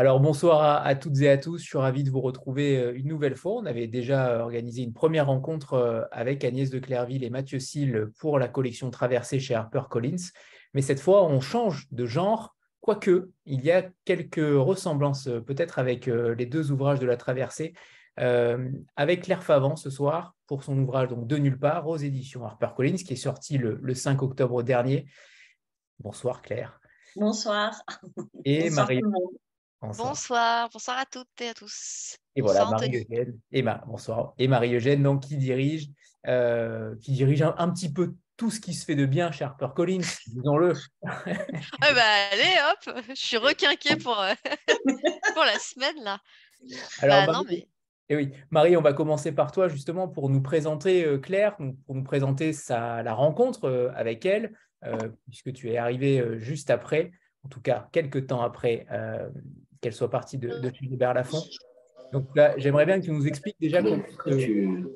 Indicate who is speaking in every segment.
Speaker 1: Alors bonsoir à, toutes et à tous, je suis ravi de vous retrouver euh, une nouvelle fois. On avait déjà euh, organisé une première rencontre euh, avec Agnès de Clairville et Mathieu Sille pour la collection Traversée chez HarperCollins. Mais cette fois, on change de genre, quoique il y a quelques ressemblances peut-être avec les deux ouvrages de la Traversée. avec Claire Favant ce soir pour son ouvrage donc De nulle part aux éditions HarperCollins qui est sorti le, le 5 octobre dernier. Bonsoir Claire.
Speaker 2: Bonsoir.
Speaker 1: Et Marie.
Speaker 3: Bonsoir. bonsoir, à toutes et à tous.
Speaker 1: Et voilà, Marie-Eugène. Et bonsoir. Et Marie-Eugène, donc, qui dirige, euh, qui dirige un, petit peu tout ce qui se fait de bien chez HarperCollins, disons-le.
Speaker 3: ah bah, allez, hop, je suis requinquée pour, euh, pour la semaine, là.
Speaker 1: Alors, bah, et eh oui, Marie, on va commencer par toi, justement, pour nous présenter euh, Claire, pour nous présenter sa, la rencontre avec elle, puisque tu es arrivée juste après en tout cas quelques temps après qu'elle soit partie de, de Gilbert Lafont. Donc là, j'aimerais bien que tu nous expliques déjà comment. Tu...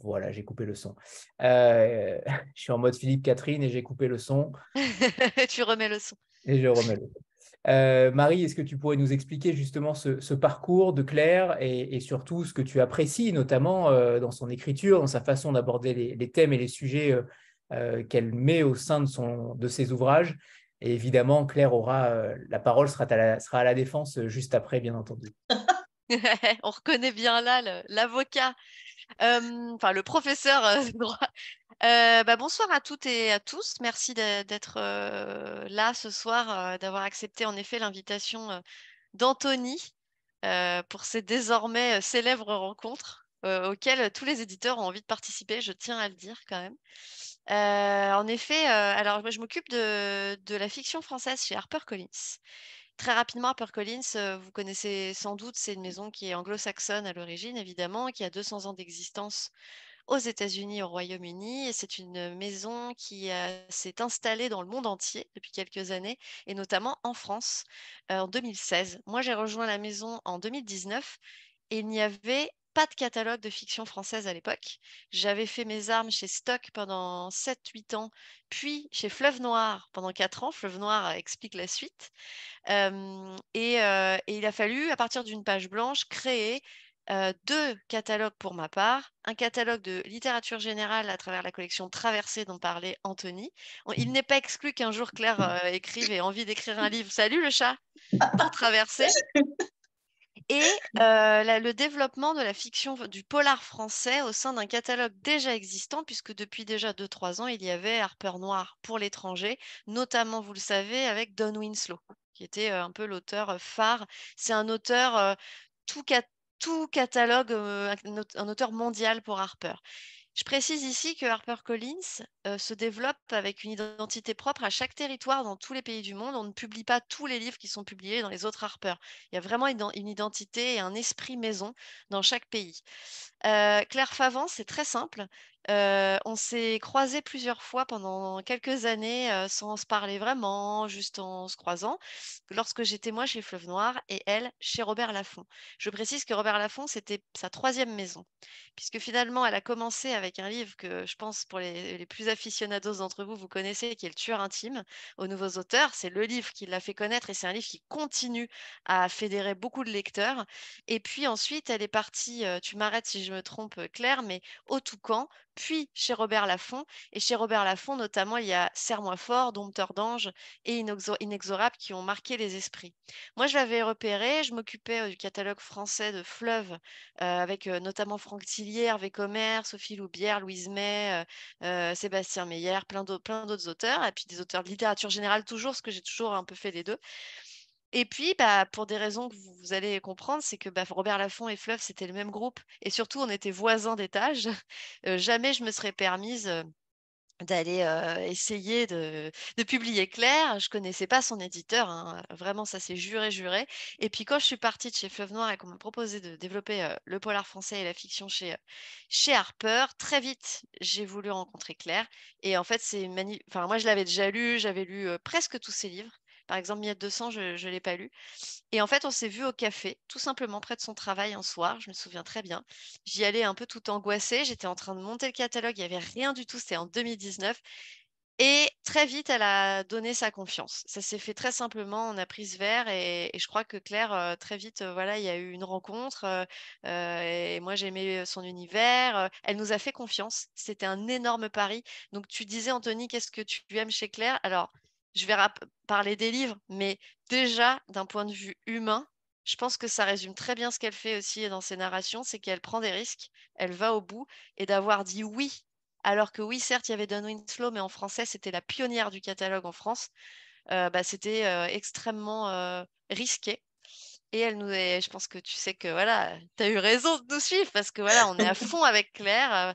Speaker 1: Voilà, j'ai coupé le son. Euh, je suis en mode Philippe Catherine et j'ai coupé le son.
Speaker 3: tu remets le son.
Speaker 1: Et je remets le son. Euh, Marie, est-ce que tu pourrais nous expliquer justement ce, parcours de Claire et, surtout ce que tu apprécies, notamment euh, dans son écriture, dans sa façon d'aborder les, les, thèmes et les sujets euh, qu'elle met au sein de, son, de ses ouvrages? Et évidemment, Claire aura euh, la parole, sera à la, défense euh, juste après, bien entendu.
Speaker 3: On reconnaît bien là l'avocat, enfin le professeur bah, bonsoir à toutes et à tous. Merci d'être là ce soir, d'avoir accepté en effet l'invitation d'Anthony pour ces désormais célèbres rencontres auxquelles tous les éditeurs ont envie de participer, je tiens à le dire quand même en effet, alors moi je m'occupe de la fiction française chez HarperCollins. Très rapidement, HarperCollins, vous connaissez sans doute, c'est une maison qui est anglo-saxonne à l'origine évidemment, qui a 200 ans d'existence aux États-Unis, au Royaume-Uni c'est une maison qui, s'est installée dans le monde entier depuis quelques années et notamment en France, en 2016. Moi, j'ai rejoint la maison en 2019 et il n'y avait pas de catalogue de fiction française à l'époque. J'avais fait mes armes chez Stock pendant 7-8 ans, puis chez Fleuve Noir pendant 4 ans. Fleuve Noir explique la suite. et, il a fallu, à partir d'une page blanche, créer deux catalogues pour ma part. Un catalogue de littérature générale à travers la collection Traversée dont parlait Anthony. Il n'est pas exclu qu'un jour Claire écrive et envie d'écrire un livre. Salut le chat pour Traverser et le développement de la fiction du polar français au sein d'un catalogue déjà existant, puisque depuis déjà 2-3 ans, il y avait Harper Noir pour l'étranger, notamment, vous le savez, avec Don Winslow, qui était un peu l'auteur phare. C'est un auteur tout, tout catalogue, un auteur mondial pour Harper. Je précise ici que HarperCollins euh, se développe avec une identité propre à chaque territoire dans tous les pays du monde. On ne publie pas tous les livres qui sont publiés dans les autres Harper. Il y a vraiment une identité et un esprit maison dans chaque pays. Claire Favant, c'est très simple on s'est croisés plusieurs fois pendant quelques années, sans se parler vraiment, juste en se croisant, lorsque j'étais moi chez Fleuve Noir et elle chez Robert Laffont. Je précise que Robert Laffont, c'était sa troisième maison, puisque finalement, elle a commencé avec un livre que je pense pour les, plus aficionados d'entre vous, vous connaissez, qui est Le tueur intime aux nouveaux auteurs. C'est le livre qui l'a fait connaître et c'est un livre qui continue à fédérer beaucoup de lecteurs. Et puis ensuite, elle est partie, tu m'arrêtes si je me trompe, Claire, mais au Toucan, puis chez Robert Laffont. Et chez Robert Laffont, notamment, il y a Serre-moi fort, Dompteur d'ange et Inexorable qui ont marqué les esprits. Moi, je l'avais repéré, je m'occupais du catalogue français de Fleuve, avec notamment Franck Tillier, Hervé Commerce, Sophie Loubière, Louise May, Sébastien Meyer, plein d'autres auteurs, et puis des auteurs de littérature générale toujours, parce que j'ai toujours un peu fait les deux. Et puis, bah, pour des raisons que vous, allez comprendre, c'est que bah, Robert Laffont et Fleuve, c'était le même groupe. Et surtout, on était voisins d'étage. jamais je me serais permise d'aller essayer de, publier Claire. Je connaissais pas son éditeur. Hein, vraiment, ça s'est juré, juré. Et puis, quand je suis partie de chez Fleuve Noir et qu'on m'a proposé de développer le polar français et la fiction chez, Harper, très vite, j'ai voulu rencontrer Claire. Et en fait, c'est enfin, moi, je l'avais déjà lu. J'avais lu presque tous ses livres. Par exemple, Miette de sang, je ne l'ai pas lu. Et en fait, on s'est vu au café, tout simplement près de son travail un soir, je me souviens très bien. J'y allais un peu tout angoissée, j'étais en train de monter le catalogue, il n'y avait rien du tout, c'était en 2019. Et très vite, elle a donné sa confiance. Ça s'est fait très simplement. On a pris ce verre et, je crois que Claire, euh, très vite, euh, voilà, il y a eu une rencontre. Euh, et moi, j'aimais son univers. Elle nous a fait confiance. C'était un énorme pari. Donc, tu disais, Anthony, qu'est-ce que tu aimes chez Claire? Alors, je vais parler des livres, mais déjà, d'un point de vue humain, je pense que ça résume très bien ce qu'elle fait aussi dans ses narrations, c'est qu'elle prend des risques, elle va au bout, et d'avoir dit oui alors que oui, certes, il y avait Don Winslow, mais en français, c'était la pionnière du catalogue en France. Euh, bah, c'était euh, extrêmement euh, risqué. Et elle nous est, je pense que tu sais que voilà, tu as eu raison de nous suivre parce que voilà, on est à fond avec Claire.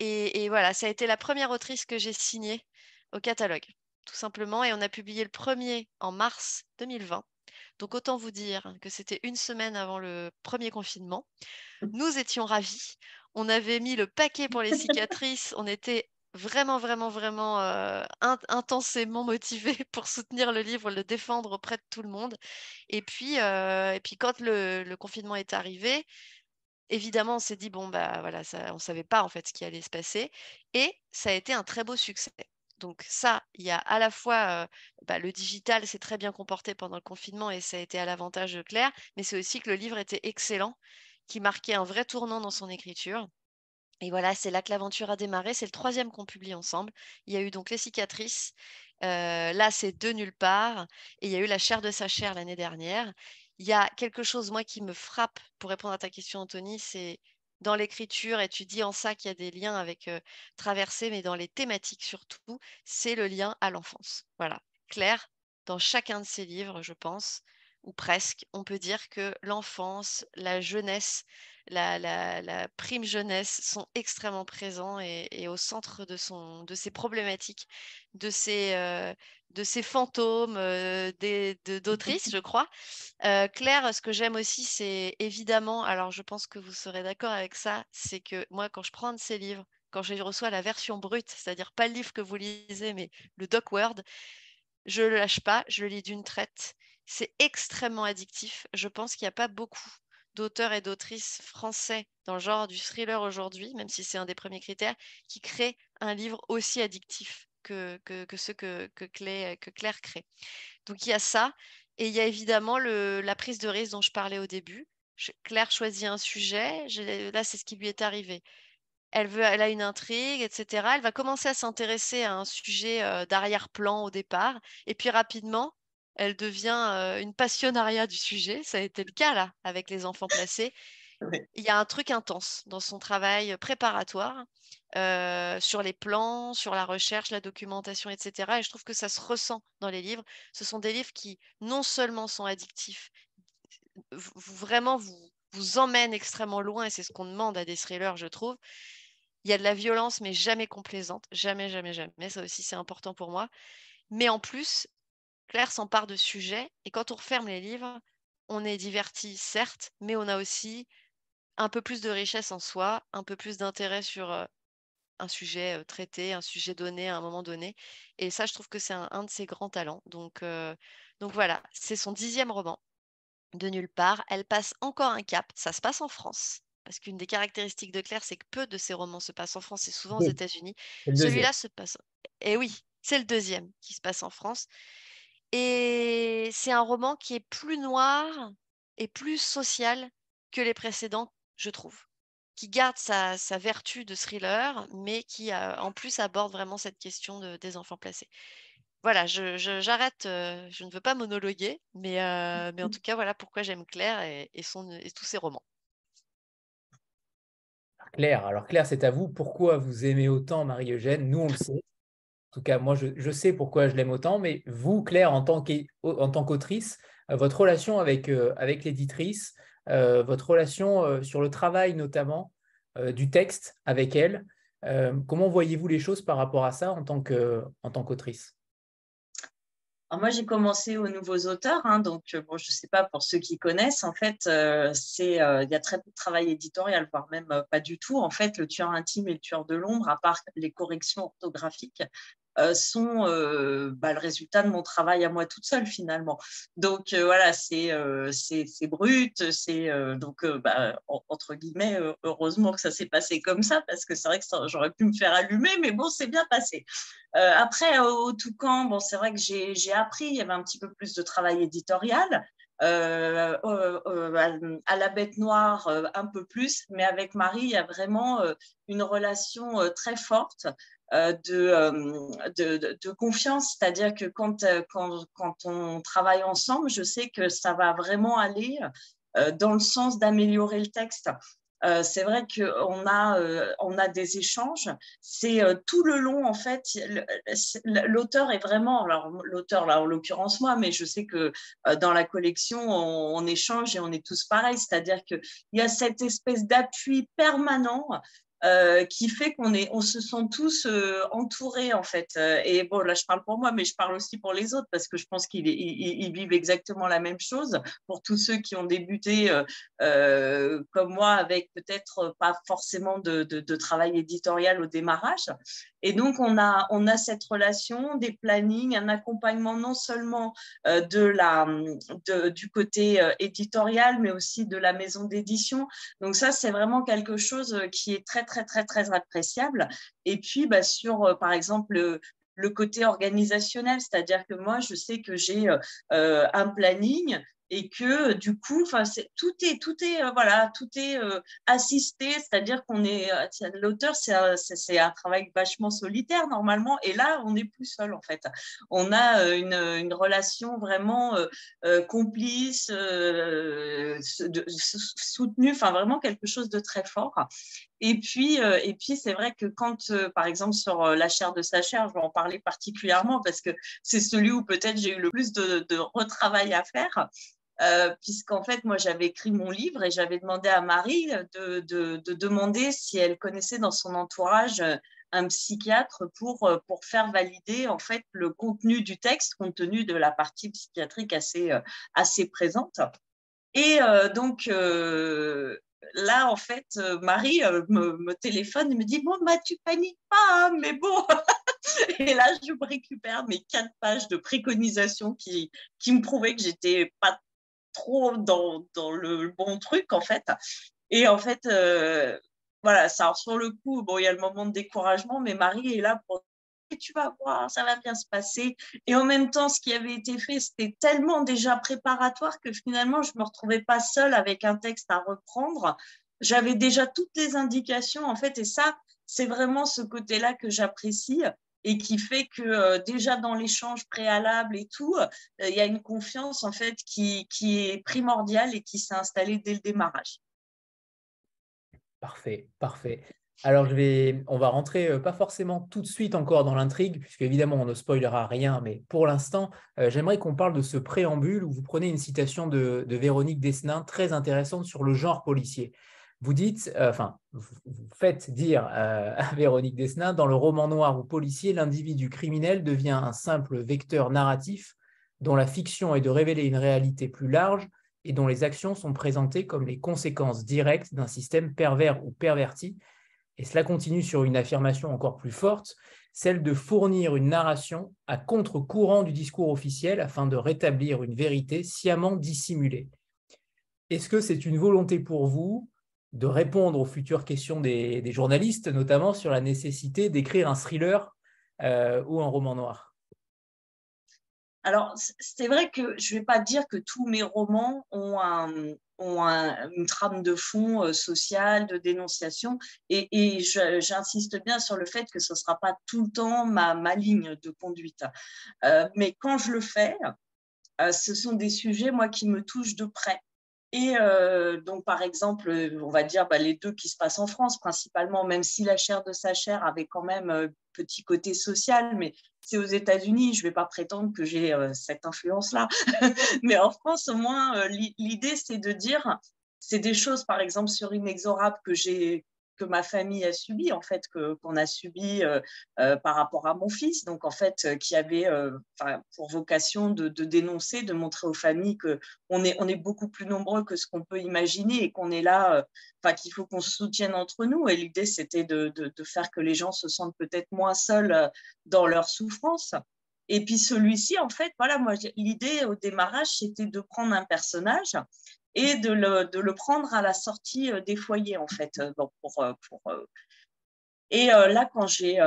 Speaker 3: Et, et, voilà, ça a été la première autrice que j'ai signée au catalogue, tout simplement. Et on a publié le premier en mars 2020. Donc autant vous dire que c'était une semaine avant le premier confinement. Nous étions ravis. On avait mis le paquet pour les cicatrices. On était vraiment, vraiment, vraiment euh, intensément motivés pour soutenir le livre, le défendre auprès de tout le monde. Et puis, euh, et puis quand le, confinement est arrivé, évidemment, on s'est dit, bon, bah voilà, ça, on ne savait pas en fait ce qui allait se passer. Et ça a été un très beau succès. Donc ça, il y a à la fois bah, le digital s'est très bien comporté pendant le confinement et ça a été à l'avantage de Claire, mais c'est aussi que le livre était excellent qui marquait un vrai tournant dans son écriture. Et voilà, c'est là que l'aventure a démarré. C'est le troisième qu'on publie ensemble. Il y a eu donc Les cicatrices. Là, c'est De nulle part. Et il y a eu La chair de sa chair l'année dernière. Il y a quelque chose, moi, qui me frappe, pour répondre à ta question, Anthony, c'est dans l'écriture, et tu dis en ça qu'il y a des liens avec euh, Traversée, mais dans les thématiques surtout, c'est le lien à l'enfance. Voilà. Claire, dans chacun de ses livres, je pense, ou presque, on peut dire que l'enfance, la jeunesse, la, prime jeunesse sont extrêmement présents et, au centre de, son, de ses problématiques, de ses, euh, de ses fantômes euh, d'autrices, je crois. Euh, Claire, ce que j'aime aussi, c'est évidemment, alors je pense que vous serez d'accord avec ça, c'est que moi, quand je prends de ces livres, quand je reçois la version brute, c'est-à-dire pas le livre que vous lisez, mais le doc Word, je ne le lâche pas, je le lis d'une traite c'est extrêmement addictif. Je pense qu'il n'y a pas beaucoup d'auteurs et d'autrices français dans le genre du thriller aujourd'hui, même si c'est un des premiers critères, qui créent un livre aussi addictif que, ceux que, Claire, crée. Donc il y a ça, et il y a évidemment la prise de risque dont je parlais au début. Claire choisit un sujet, là c'est ce qui lui est arrivé. Elle, veut, elle a une intrigue, etc. Elle va commencer à s'intéresser à un sujet euh, d'arrière-plan au départ, et puis rapidement, elle devient une passionnariat du sujet. Ça a été le cas là avec les enfants placés. Il y a un truc intense dans son travail préparatoire sur les plans, sur la recherche, la documentation, etc. Et je trouve que ça se ressent dans les livres. Ce sont des livres qui non seulement sont addictifs, vraiment vous, vous emmènent extrêmement loin et c'est ce qu'on demande à des thrillers, je trouve. Il y a de la violence, mais jamais complaisante. Jamais, jamais, jamais. Ça aussi, c'est important pour moi. Mais en plus, Claire s'empare de sujets et quand on referme les livres, on est diverti, certes, mais on a aussi un peu plus de richesse en soi, un peu plus d'intérêt sur un sujet traité, un sujet donné à un moment donné. Et ça, je trouve que c'est un, de ses grands talents. Donc, donc voilà, c'est son dixième roman de nulle part. Elle passe encore un cap. Ça se passe en France. Parce qu'une des caractéristiques de Claire, c'est que peu de ses romans se passent en France et souvent aux États-Unis. Celui-là se passe. Et oui, c'est le deuxième qui se passe en France. Et c'est un roman qui est plus noir et plus social que les précédents, je trouve. Qui garde sa, vertu de thriller, mais qui en plus aborde vraiment cette question des enfants placés. Voilà, j'arrête, je, je, ne veux pas monologuer, mais, mais en tout cas, voilà pourquoi j'aime Claire et, son, et tous ses romans.
Speaker 1: Claire, alors Claire, c'est à vous. Pourquoi vous aimez autant Marie-Eugène? Nous, on le sait. En tout cas, moi, je, sais pourquoi je l'aime autant, mais vous, Claire, en tant qu'autrice, euh, votre relation avec, euh, avec l'éditrice, euh, votre relation sur le travail notamment du texte avec elle, comment voyez-vous les choses par rapport à ça en tant qu'autrice?
Speaker 2: Moi, j'ai commencé aux nouveaux auteurs, hein, donc bon, je ne sais pas pour ceux qui connaissent, en fait, il y a très peu de travail éditorial, voire même pas du tout. En fait, le tueur intime et le tueur de l'ombre, à part les corrections orthographiques, sont bah, le résultat de mon travail à moi toute seule finalement. Donc voilà, c'est c'est brut, c'est donc bah, entre guillemets, heureusement que ça s'est passé comme ça parce que c'est vrai que j'aurais pu me faire allumer, mais bon, c'est bien passé. après, au, Toucan, bon, c'est vrai que j'ai appris, il y avait un petit peu plus de travail éditorial. Euh, euh, à la bête noire euh, un peu plus, mais avec Marie, il y a vraiment une relation très forte de, de, confiance, c'est-à-dire que quand, quand, quand, on travaille ensemble, je sais que ça va vraiment aller dans le sens d'améliorer le texte. Euh, c'est vrai qu'on a, euh, on a des échanges. C'est euh, tout le long, en fait, l'auteur est vraiment, alors l'auteur là en l'occurrence moi, mais je sais que dans la collection, on, échange et on est tous pareils. C'est-à-dire qu'il y a cette espèce d'appui permanent euh, qui fait qu'on est, on se sent tous euh, entourés en fait. Euh, et bon, là, je parle pour moi, mais je parle aussi pour les autres parce que je pense qu'ils ils, vivent exactement la même chose. Pour tous ceux qui ont débuté comme moi, avec peut-être pas forcément de, travail éditorial au démarrage. Et donc, on a, on a cette relation, des plannings, un accompagnement non seulement de la, du côté éditorial, mais aussi de la maison d'édition. Donc ça, c'est vraiment quelque chose qui est très, très très, très, très appréciable. Et puis, bah, sur, euh, par exemple, le, côté organisationnel, c'est-à-dire que moi, je sais que j'ai euh, euh, un planning et que du coup, enfin, tout est, tout est, voilà, tout est assisté, c'est-à-dire qu'on est, l'auteur, c'est un, travail vachement solitaire normalement, et là, on n'est plus seul en fait. On a une, relation vraiment complice, soutenue, enfin vraiment quelque chose de très fort. Et puis, euh, et puis c'est vrai que quand, euh, par exemple, sur euh, la chair de sa chair, je vais en parler particulièrement parce que c'est celui où peut-être j'ai eu le plus de, retravail à faire. puisqu'en fait, moi, j'avais écrit mon livre et j'avais demandé à Marie de, de, demander si elle connaissait dans son entourage un psychiatre pour, pour faire valider en fait le contenu du texte compte tenu de la partie psychiatrique assez, assez présente. Et donc, là, en fait, euh, Marie euh, me, téléphone et me dit Bon, bah, tu paniques pas, hein, mais bon. et là, je récupère mes quatre pages de préconisation qui, qui me prouvaient que j'étais pas trop dans, dans, le bon truc, en fait. Et en fait, euh, voilà, ça, sur le coup, bon, il y a le moment de découragement, mais Marie est là pour tu vas voir, ça va bien se passer. Et en même temps, ce qui avait été fait, c'était tellement déjà préparatoire que finalement, je ne me retrouvais pas seule avec un texte à reprendre. J'avais déjà toutes les indications, en fait, et ça, c'est vraiment ce côté-là que j'apprécie et qui fait que euh, déjà dans l'échange préalable et tout, euh, il y a une confiance en fait qui, qui est primordiale et qui s'est installée dès le démarrage.
Speaker 1: Parfait, parfait. Alors, on va rentrer euh, pas forcément tout de suite encore dans l'intrigue, puisque évidemment on ne spoilera rien, mais pour l'instant, euh, j'aimerais qu'on parle de ce préambule où vous prenez une citation de, Véronique Desnin très intéressante sur le genre policier. Vous dites, euh, enfin, faites dire à Véronique Desnin, dans le roman noir ou policier, l'individu criminel devient un simple vecteur narratif dont la fiction est de révéler une réalité plus large et dont les actions sont présentées comme les conséquences directes d'un système pervers ou perverti et cela continue sur une affirmation encore plus forte, celle de fournir une narration à contre-courant du discours officiel afin de rétablir une vérité sciemment dissimulée. Est-ce que c'est une volonté pour vous de répondre aux futures questions des, journalistes, notamment sur la nécessité d'écrire un thriller euh, ou un roman noir?
Speaker 2: Alors, c'est vrai que je ne vais pas dire que tous mes romans ont un, ont une trame de fond euh, sociale, de dénonciation. Et, j'insiste bien sur le fait que ce ne sera pas tout le temps ma, ma ligne de conduite. Euh, mais quand je le fais, euh, ce sont des sujets, moi, qui me touchent de près. Et donc, par exemple, on va dire bah, les deux qui se passent en France principalement, même si la chair de sa chair avait quand même un petit côté social, mais c'est aux États-Unis, je ne vais pas prétendre que j'ai cette influence-là. mais en France, au moins, l'idée, c'est de dire, c'est des choses, par exemple, sur Inexorable que j'ai que ma famille a subi, en fait, qu'on a subi euh, euh, par rapport à mon fils, donc en fait, euh, qui avait pour vocation de, dénoncer, de montrer aux familles qu'on est, on est beaucoup plus nombreux que ce qu'on peut imaginer et qu'on est là, enfin, qu'il faut qu'on se soutienne entre nous. Et l'idée, c'était de, de, faire que les gens se sentent peut-être moins seuls dans leur souffrance. Et puis celui-ci, en fait, voilà, moi, l'idée au démarrage, c'était de prendre un personnage et de le, de le, prendre à la sortie euh, des foyers, en fait. Euh, pour, euh, pour, et là, quand j'ai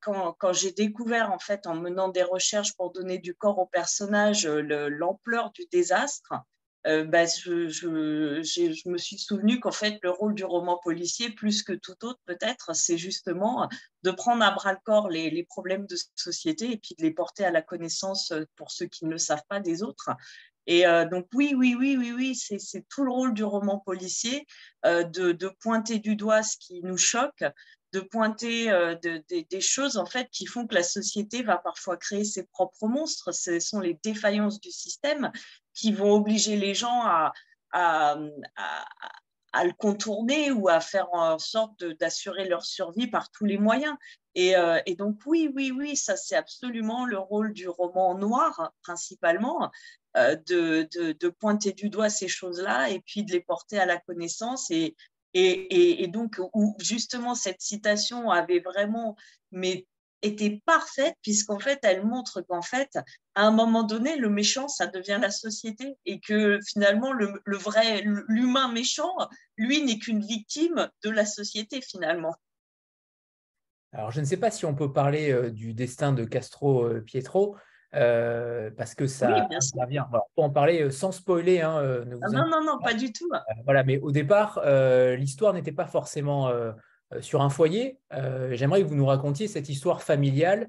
Speaker 2: quand, quand découvert, en fait, en menant des recherches pour donner du corps au personnage, l'ampleur du désastre, bah, je, je, je, me suis souvenu qu'en fait, le rôle du roman policier, plus que tout autre peut-être, c'est justement de prendre à bras le corps les, les, problèmes de société et puis de les porter à la connaissance, pour ceux qui ne le savent pas, des autres. Et euh, donc oui, oui, oui, oui, oui, c'est tout le rôle du roman policier euh, de, pointer du doigt ce qui nous choque, de pointer euh, de, des choses en fait qui font que la société va parfois créer ses propres monstres. Ce sont les défaillances du système qui vont obliger les gens à, à le contourner ou à faire en sorte d'assurer leur survie par tous les moyens. Et, et, donc oui, oui, oui, ça c'est absolument le rôle du roman noir principalement, euh, de, de, pointer du doigt ces choses-là et puis de les porter à la connaissance. Et, et, et, donc, où justement, cette citation avait vraiment mais, été parfaite, puisqu'en fait, elle montre qu'en fait, à un moment donné, le méchant, ça devient la société et que finalement, le, le vrai, l'humain méchant, lui, n'est qu'une victime de la société finalement.
Speaker 1: Alors, je ne sais pas si on peut parler euh, du destin de Castro euh, Pietro, euh, parce que ça,
Speaker 2: ça
Speaker 1: vient. on peut en parler sans spoiler. Hein,
Speaker 2: ah non, non, non, pas du tout.
Speaker 1: voilà, mais au départ, l'histoire n'était pas forcément sur un foyer. J'aimerais que vous nous racontiez cette histoire familiale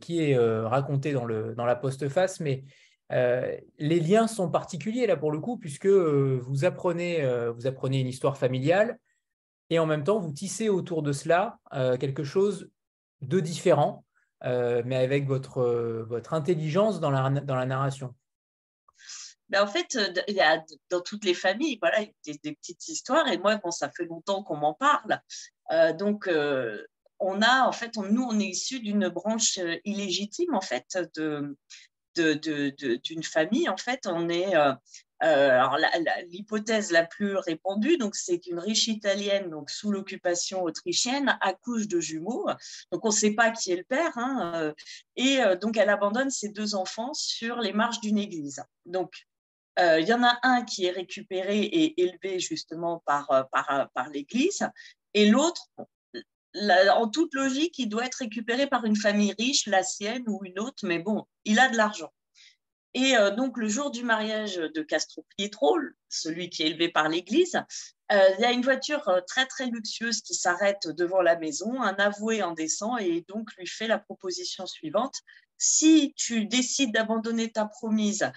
Speaker 1: qui est racontée dans, le, dans la postface, mais les liens sont particuliers là pour le coup, puisque vous, apprenez, une histoire familiale et en même temps, vous tissez autour de cela quelque chose de différent. Euh, mais avec votre, euh, intelligence dans la, narration
Speaker 2: ben en fait, euh, dans toutes les familles, voilà, des, des petites histoires. Et moi, bon, ça fait longtemps qu'on m'en parle. Donc, on a, en fait, nous, on est issu d'une branche illégitime, en fait, de, d'une famille. En fait, on est, euh, alors l'hypothèse la, plus répandue, donc c'est qu'une riche italienne, donc sous l'occupation autrichienne, accouche de jumeaux. Donc on ne sait pas qui est le père, hein, euh, et euh, donc elle abandonne ses deux enfants sur les marches d'une église. Donc il y en a un qui est récupéré et élevé justement par, par, par l'église, et l'autre, en toute logique, il doit être récupéré par une famille riche, la sienne ou une autre, mais bon, il a de l'argent. Et euh, donc, le jour du mariage de Castro Pietro, celui qui est élevé par l'Église, euh, il y a une voiture euh, très, très luxueuse qui s'arrête devant la maison. Un avoué en descend et donc lui fait la proposition suivante. Si tu décides d'abandonner ta promise,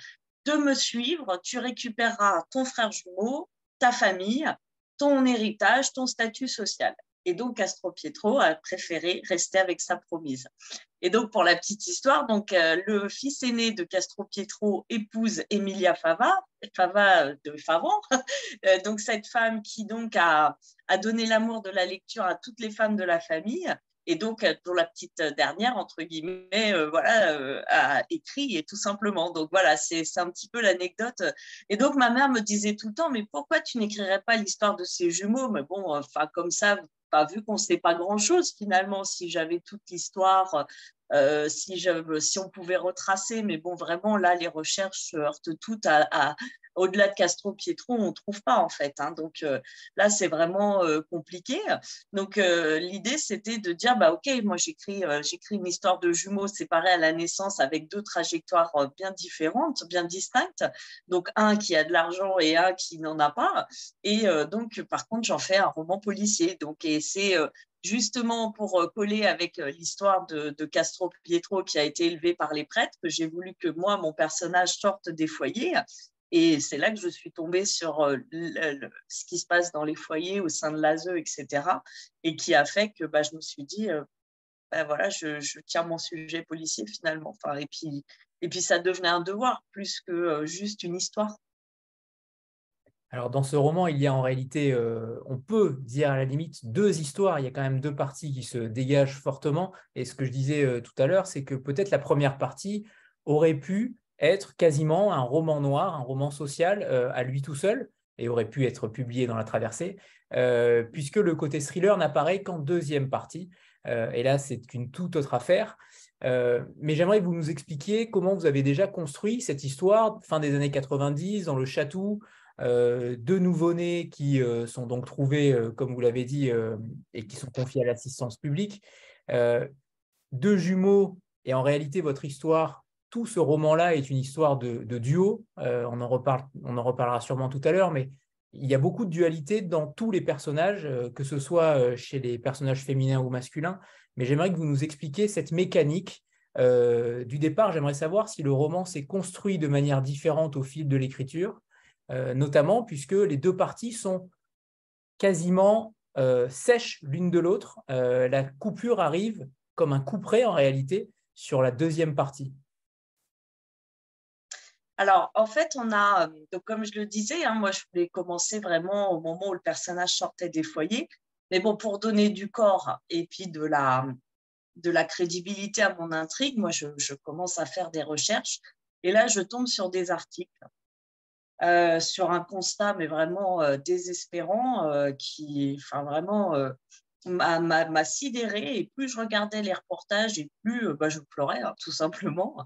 Speaker 2: de me suivre, tu récupéreras ton frère jumeau, ta famille, ton héritage, ton statut social. Et donc, Castro Pietro a préféré rester avec sa promise. Et donc, pour la petite histoire, donc, euh, le fils aîné de Castro Pietro épouse Emilia Fava, Fava de Favon. Euh, donc, cette femme qui donc a donné l'amour de la lecture à toutes les femmes de la famille. Et donc, pour la petite dernière, entre guillemets, euh, voilà, a écrit et tout simplement. Donc voilà, c'est un petit peu l'anecdote. Et donc, ma mère me disait tout le temps, mais pourquoi tu n'écrirais pas l'histoire de ces jumeaux? Mais bon, enfin, comme ça, pas vu qu'on ne sait pas grand-chose finalement. Si j'avais toute l'histoire, euh, si, je, si on pouvait retracer, mais bon, vraiment là, les recherches se heurtent toutes à, au-delà de Castro Pietro, on ne trouve pas en fait. Hein. Donc euh, là, c'est vraiment euh, compliqué. Donc l'idée, c'était de dire, bah ok, moi j'écris, j'écris une histoire de jumeaux séparés à la naissance avec deux trajectoires bien différentes, bien distinctes. Donc un qui a de l'argent et un qui n'en a pas. Et donc par contre, j'en fais un roman policier. Donc et c'est justement pour coller avec l'histoire de, Castro Pietro qui a été élevé par les prêtres, que j'ai voulu que moi, mon personnage sorte des foyers et c'est là que je suis tombée sur euh, ce qui se passe dans les foyers au sein de l'ASE, etc. Et qui a fait que bah, je me suis dit, euh, bah, voilà, je, tiens mon sujet policier finalement. Et, puis, ça devenait un devoir plus que euh, juste une histoire.
Speaker 1: Alors dans ce roman, il y a en réalité, euh, on peut dire à la limite, deux histoires. Il y a quand même deux parties qui se dégagent fortement. Et ce que je disais euh, tout à l'heure, c'est que peut-être la première partie aurait pu être quasiment un roman noir, un roman social euh, à lui tout seul, et aurait pu être publié dans la traversée, puisque le côté thriller n'apparaît qu'en deuxième partie. et là, c'est une toute autre affaire. mais j'aimerais que vous nous expliquiez comment vous avez déjà construit cette histoire, fin des années 90, dans le euh, deux nouveau-nés qui euh, sont donc trouvés, euh, comme vous l'avez dit, et qui sont confiés à l'assistance publique, deux jumeaux, et en réalité, votre histoire, tout ce roman-là est une histoire de, duo. on, en reparle, on en reparlera sûrement tout à l'heure, mais il y a beaucoup de dualité dans tous les personnages, que ce soit chez les personnages féminins ou masculins. Mais j'aimerais que vous nous expliquiez cette mécanique du départ. J'aimerais savoir si le roman s'est construit de manière différente au fil de l'écriture euh, notamment puisque les deux parties sont quasiment euh, sèches l'une de l'autre. Euh, la coupure arrive comme un couperet en réalité sur la deuxième partie.
Speaker 2: Alors, en fait, on a, donc comme je le disais, hein, moi, je voulais commencer vraiment au moment où le personnage sortait des foyers. Mais bon, pour donner du corps et puis de la, de la crédibilité à mon intrigue, moi, je commence à faire des recherches. Et là, je tombe sur des articles euh, sur un constat, mais vraiment euh, désespérant, euh, qui, enfin, vraiment m'a sidéré. Et plus je regardais les reportages, et plus bah, je pleurais, hein, tout simplement.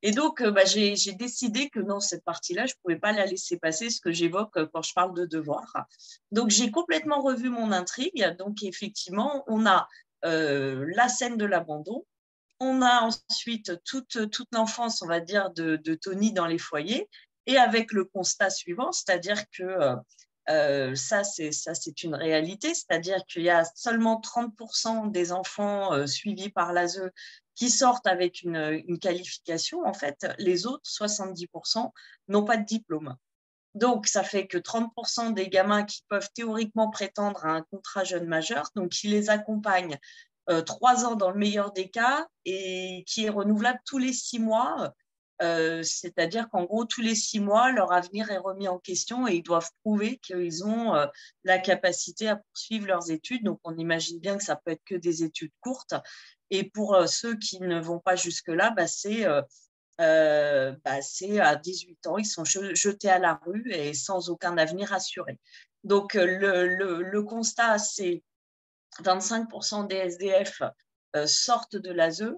Speaker 2: Et donc, bah, j'ai décidé que non, cette partie-là, je ne pouvais pas la laisser passer, ce que j'évoque quand je parle de devoir. Donc, j'ai complètement revu mon intrigue. Donc, effectivement, on a la scène de l'abandon. On a ensuite toute, toute l'enfance, on va dire, de, de, Tony dans les foyers et avec le constat suivant, c'est-à-dire que euh, euh, ça, c'est une réalité, c'est-à-dire qu'il y a seulement 30% des enfants euh, suivis par l'ASE qui sortent avec une, qualification. En fait, les autres, 70%, n'ont pas de diplôme. Donc, ça fait que 30% des gamins qui peuvent théoriquement prétendre à un contrat jeune majeur, donc qui les accompagnent trois ans dans le meilleur des cas et qui est renouvelable tous les six mois euh, c'est-à-dire qu'en gros, tous les six mois, leur avenir est remis en question et ils doivent prouver qu'ils ont euh, la capacité à poursuivre leurs études. Donc, on imagine bien que ça peut être que des études courtes. Et pour euh, ceux qui ne vont pas jusque-là, bah, c'est bah, à 18 ans, ils sont jetés à la rue et sans aucun avenir assuré. Donc, le, constat, c'est 25% des SDF sortent de l'ASE,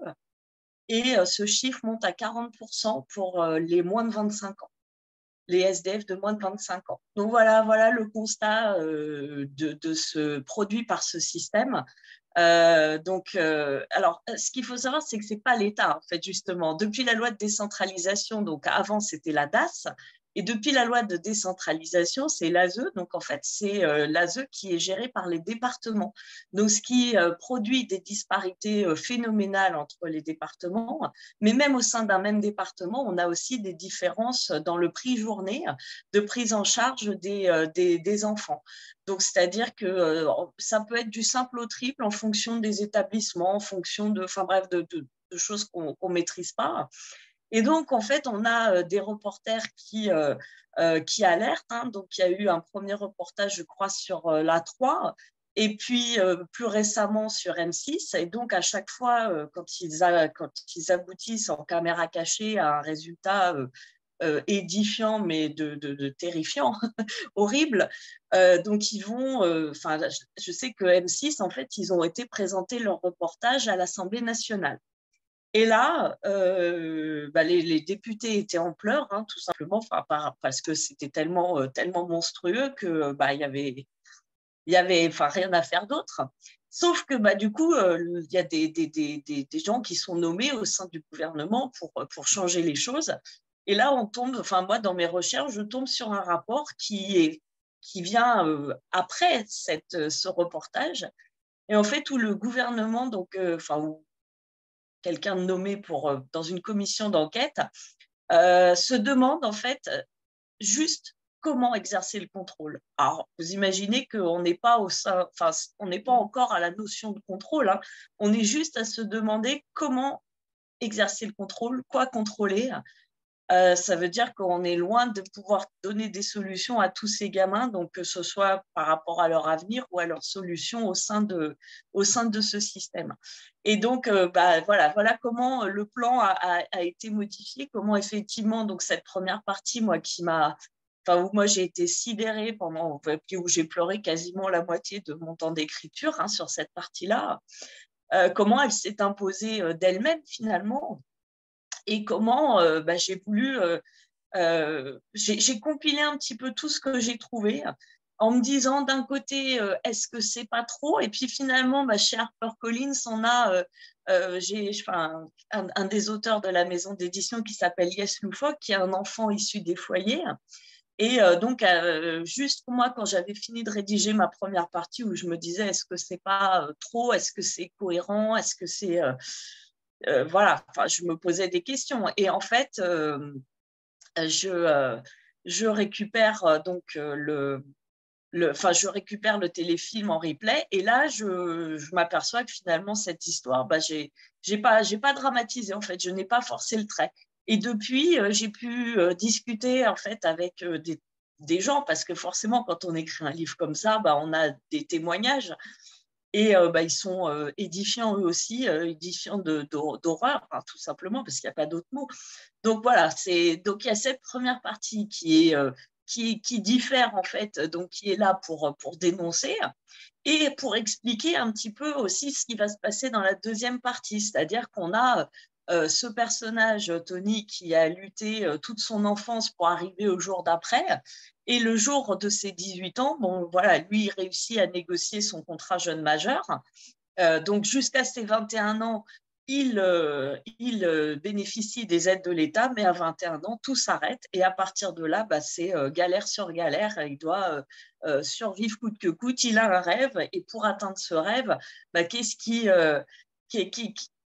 Speaker 2: et euh, ce chiffre monte à 40% pour euh, les moins de 25 ans, les SDF de moins de 25 ans. Donc voilà, voilà le constat euh, de, ce produit par ce système. donc, alors, ce qu'il faut savoir, c'est que c'est pas l'État, en fait, justement. Depuis la loi de décentralisation, donc avant c'était la DAS, et depuis la loi de décentralisation, c'est l'ASE. Donc, en fait, c'est euh, l'ASE qui est géré par les départements. Donc, ce qui euh, produit des disparités euh, phénoménales entre les départements. Mais même au sein d'un même département, on a aussi des différences dans le prix journée de prise en charge des, enfants. Donc, c'est-à-dire que ça peut être du simple au triple en fonction des établissements, en fonction de, enfin bref, de, de choses qu'on ne maîtrise pas. Et donc, en fait, on a euh, des reporters qui, euh, euh, alertent. Hein. Donc, il y a eu un premier reportage, je crois, sur la 3, et puis plus récemment sur M6. Et donc, à chaque fois, quand, ils aboutissent en caméra cachée à un résultat édifiant, mais de, terrifiant, horrible. donc, ils vont. Enfin, je sais que M6, en fait, ils ont été présentés leur reportage à l'Assemblée nationale. Et là, euh, bah, les, députés étaient en pleurs, hein, tout simplement, parce que c'était tellement, euh, tellement monstrueux que bah, il y avait, il y avait, enfin, rien à faire d'autre. Sauf que bah, du coup, euh, il y a des, gens qui sont nommés au sein du gouvernement pour, changer les choses. Et là, on tombe, enfin moi, dans mes recherches, je tombe sur un rapport qui, vient après ce reportage. Et en fait, tout le gouvernement, donc, enfin, quelqu'un nommé pour, euh, dans une commission d'enquête, euh, se demande en fait juste comment exercer le contrôle. Alors, vous imaginez qu'on n'est pas enfin, on n'est pas encore à la notion de contrôle. Hein. On est juste à se demander comment exercer le contrôle, quoi contrôler. Euh, ça veut dire qu'on est loin de pouvoir donner des solutions à tous ces gamins, donc que ce soit par rapport à leur avenir ou à leurs solutions au sein de, au sein de ce système. Et donc, euh, bah, voilà, voilà comment le plan a, a, été modifié, comment effectivement, donc cette première partie, moi, qui m'a, enfin, où moi j'ai été sidérée pendant, où j'ai pleuré quasiment la moitié de mon temps d'écriture hein, sur cette partie-là, euh, comment elle s'est imposée d'elle-même finalement et comment euh, bah, j'ai voulu, euh, euh, j'ai compilé un petit peu tout ce que j'ai trouvé en me disant d'un côté, est-ce que c'est pas trop? Et puis finalement, bah, chez HarperCollins, on a j'ai, enfin, un, des auteurs de la maison d'édition qui s'appelle Yes Loufoque, qui est un enfant issu des foyers. Et donc, juste pour moi, quand j'avais fini de rédiger ma première partie, où je me disais, est-ce que c'est pas trop? Est-ce que c'est cohérent? Est-ce que c'est euh, voilà, enfin, je me posais des questions. Et en fait, euh, je, euh, je récupère donc le, le, enfin, je récupère le téléfilm en replay et là, je, je m'aperçois que finalement, cette histoire, bah, j'ai, pas, pas dramatisé en fait, je n'ai pas forcé le trait. Et depuis, j'ai pu discuter en fait avec des, des, gens parce que forcément, quand on écrit un livre comme ça, bah, on a des témoignages. Et euh, bah, ils sont euh, édifiants eux aussi, euh, édifiants d'horreur, tout simplement, parce qu'il n'y a pas d'autre mot. Donc voilà, il y a cette première partie qui est qui, qui, diffère en fait, donc qui est là pour, pour dénoncer et pour expliquer un petit peu aussi ce qui va se passer dans la deuxième partie, c'est-à-dire qu'on a ce personnage, Tony, qui a lutté toute son enfance pour arriver au jour d'après, et le jour de ses 18 ans, bon, voilà, lui, il réussit à négocier son contrat jeune majeur. Euh, donc, jusqu'à ses 21 ans, il, euh, il euh, bénéficie des aides de l'État, mais à 21 ans, tout s'arrête. Et à partir de là, bah, c'est galère sur galère. Il doit survivre coûte que coûte. Il a un rêve. Et pour atteindre ce rêve, bah, qu'est-ce qui,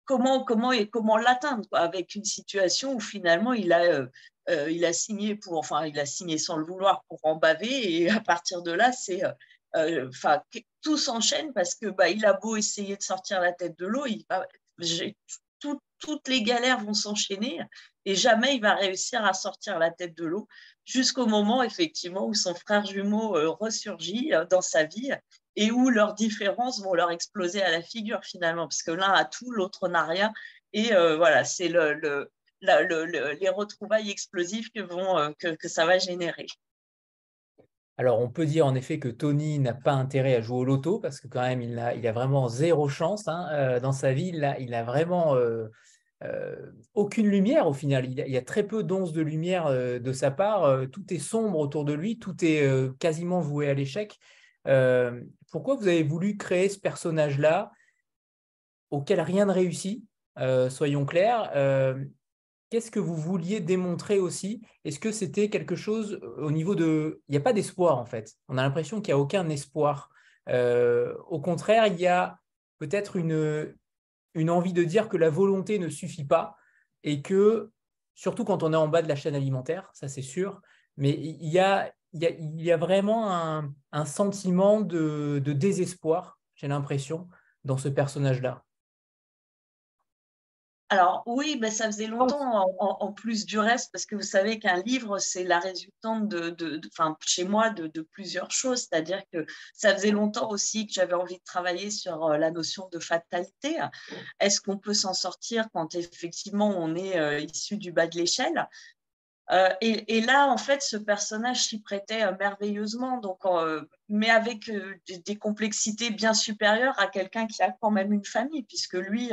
Speaker 2: comment, comment, comment l'atteindre Avec une situation où finalement, il a euh, il a signé pour, enfin, il a signé sans le vouloir pour en baver, et à partir de là, c'est, euh, euh, tout s'enchaîne parce que bah, il a beau essayer de sortir la tête de l'eau, toutes les galères vont s'enchaîner et jamais il va réussir à sortir la tête de l'eau jusqu'au moment effectivement où son frère jumeau ressurgit dans sa vie et où leurs différences vont leur exploser à la figure finalement parce que l'un a tout, l'autre n'a rien et voilà c'est le, les retrouvailles explosives euh, que, ça va générer.
Speaker 1: Alors, on peut dire en effet que Tony n'a pas intérêt à jouer au loto parce que quand même, il a, vraiment zéro chance hein, euh, dans sa vie. Il a, il a vraiment euh, aucune lumière au final. Il, y a très peu d'onces de lumière de sa part. tout est sombre autour de lui. Tout est quasiment voué à l'échec. Pourquoi vous avez voulu créer ce personnage-là auquel rien ne réussit Soyons clairs qu'est-ce que vous vouliez démontrer aussi? Est-ce que c'était quelque chose euh, au niveau de... Il n'y a pas d'espoir en fait. On a l'impression qu'il n'y a aucun espoir. Euh, au contraire, il y a peut-être une, une envie de dire que la volonté ne suffit pas et que, surtout quand on est en bas de la chaîne alimentaire, ça c'est sûr, mais il y a, il y a, vraiment un, sentiment de désespoir, j'ai l'impression, dans ce personnage-là.
Speaker 2: Alors oui, ben, ça faisait longtemps en, plus du reste, parce que vous savez qu'un livre, c'est la résultante de, de, chez moi, de, plusieurs choses. C'est-à-dire que ça faisait longtemps aussi que j'avais envie de travailler sur euh, la notion de fatalité. Est-ce qu'on peut s'en sortir quand effectivement on est euh, issu du bas de l'échelle? Euh, et, là, en fait, ce personnage s'y prêtait euh, merveilleusement, donc, euh, mais avec des, complexités bien supérieures à quelqu'un qui a quand même une famille, puisque lui,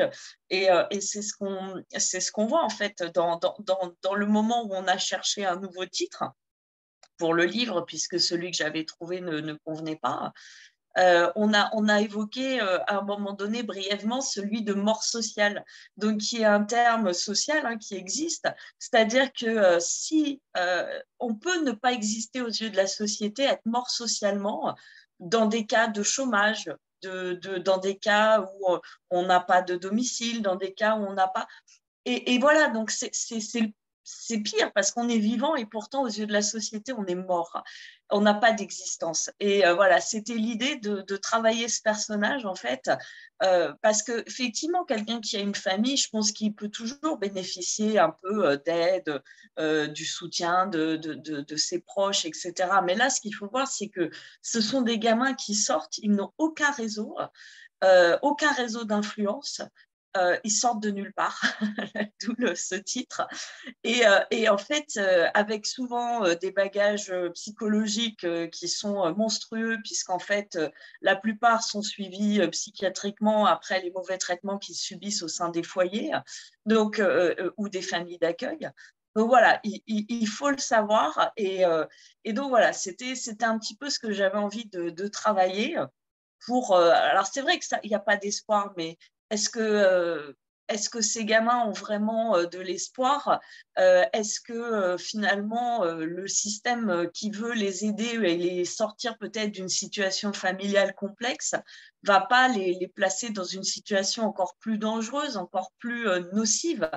Speaker 2: et, c'est ce qu'on ce qu'on voit en fait dans, dans, dans, le moment où on a cherché un nouveau titre pour le livre, puisque celui que j'avais trouvé ne convenait pas. Euh, on, a, on, a, évoqué euh, à un moment donné brièvement celui de mort sociale, donc qui est un terme social hein, qui existe, c'est-à-dire que euh, si on peut ne pas exister aux yeux de la société, être mort socialement dans des cas de chômage, de, dans des cas où on n'a pas de domicile, dans des cas où on n'a pas... Et, et, voilà, donc c'est c'est pire parce qu'on est vivant et pourtant aux yeux de la société, on est mort. On n'a pas d'existence. Et euh, voilà, c'était l'idée de, travailler ce personnage en fait, euh, parce que effectivement, quelqu'un qui a une famille, je pense qu'il peut toujours bénéficier un peu euh, d'aide, du soutien de, de, ses proches, etc. Mais là, ce qu'il faut voir, c'est que ce sont des gamins qui sortent, ils n'ont aucun réseau. aucun réseau d'influence. Euh, ils sortent de nulle part, d'où ce titre. Et, euh, et en fait, euh, avec souvent des bagages psychologiques qui sont monstrueux, puisqu'en fait, la plupart sont suivis psychiatriquement après les mauvais traitements qu'ils subissent au sein des foyers donc, ou des familles d'accueil. Donc voilà, il, faut le savoir. Et, et donc voilà, c'était un petit peu ce que j'avais envie de, de travailler pour. alors c'est vrai qu'il n'y a pas d'espoir, mais est-ce que, euh, est que ces gamins ont vraiment euh, de l'espoir? Euh, Est-ce que finalement le système qui veut les aider et les sortir peut-être d'une situation familiale complexe va pas les, placer dans une situation encore plus dangereuse, encore plus nocive?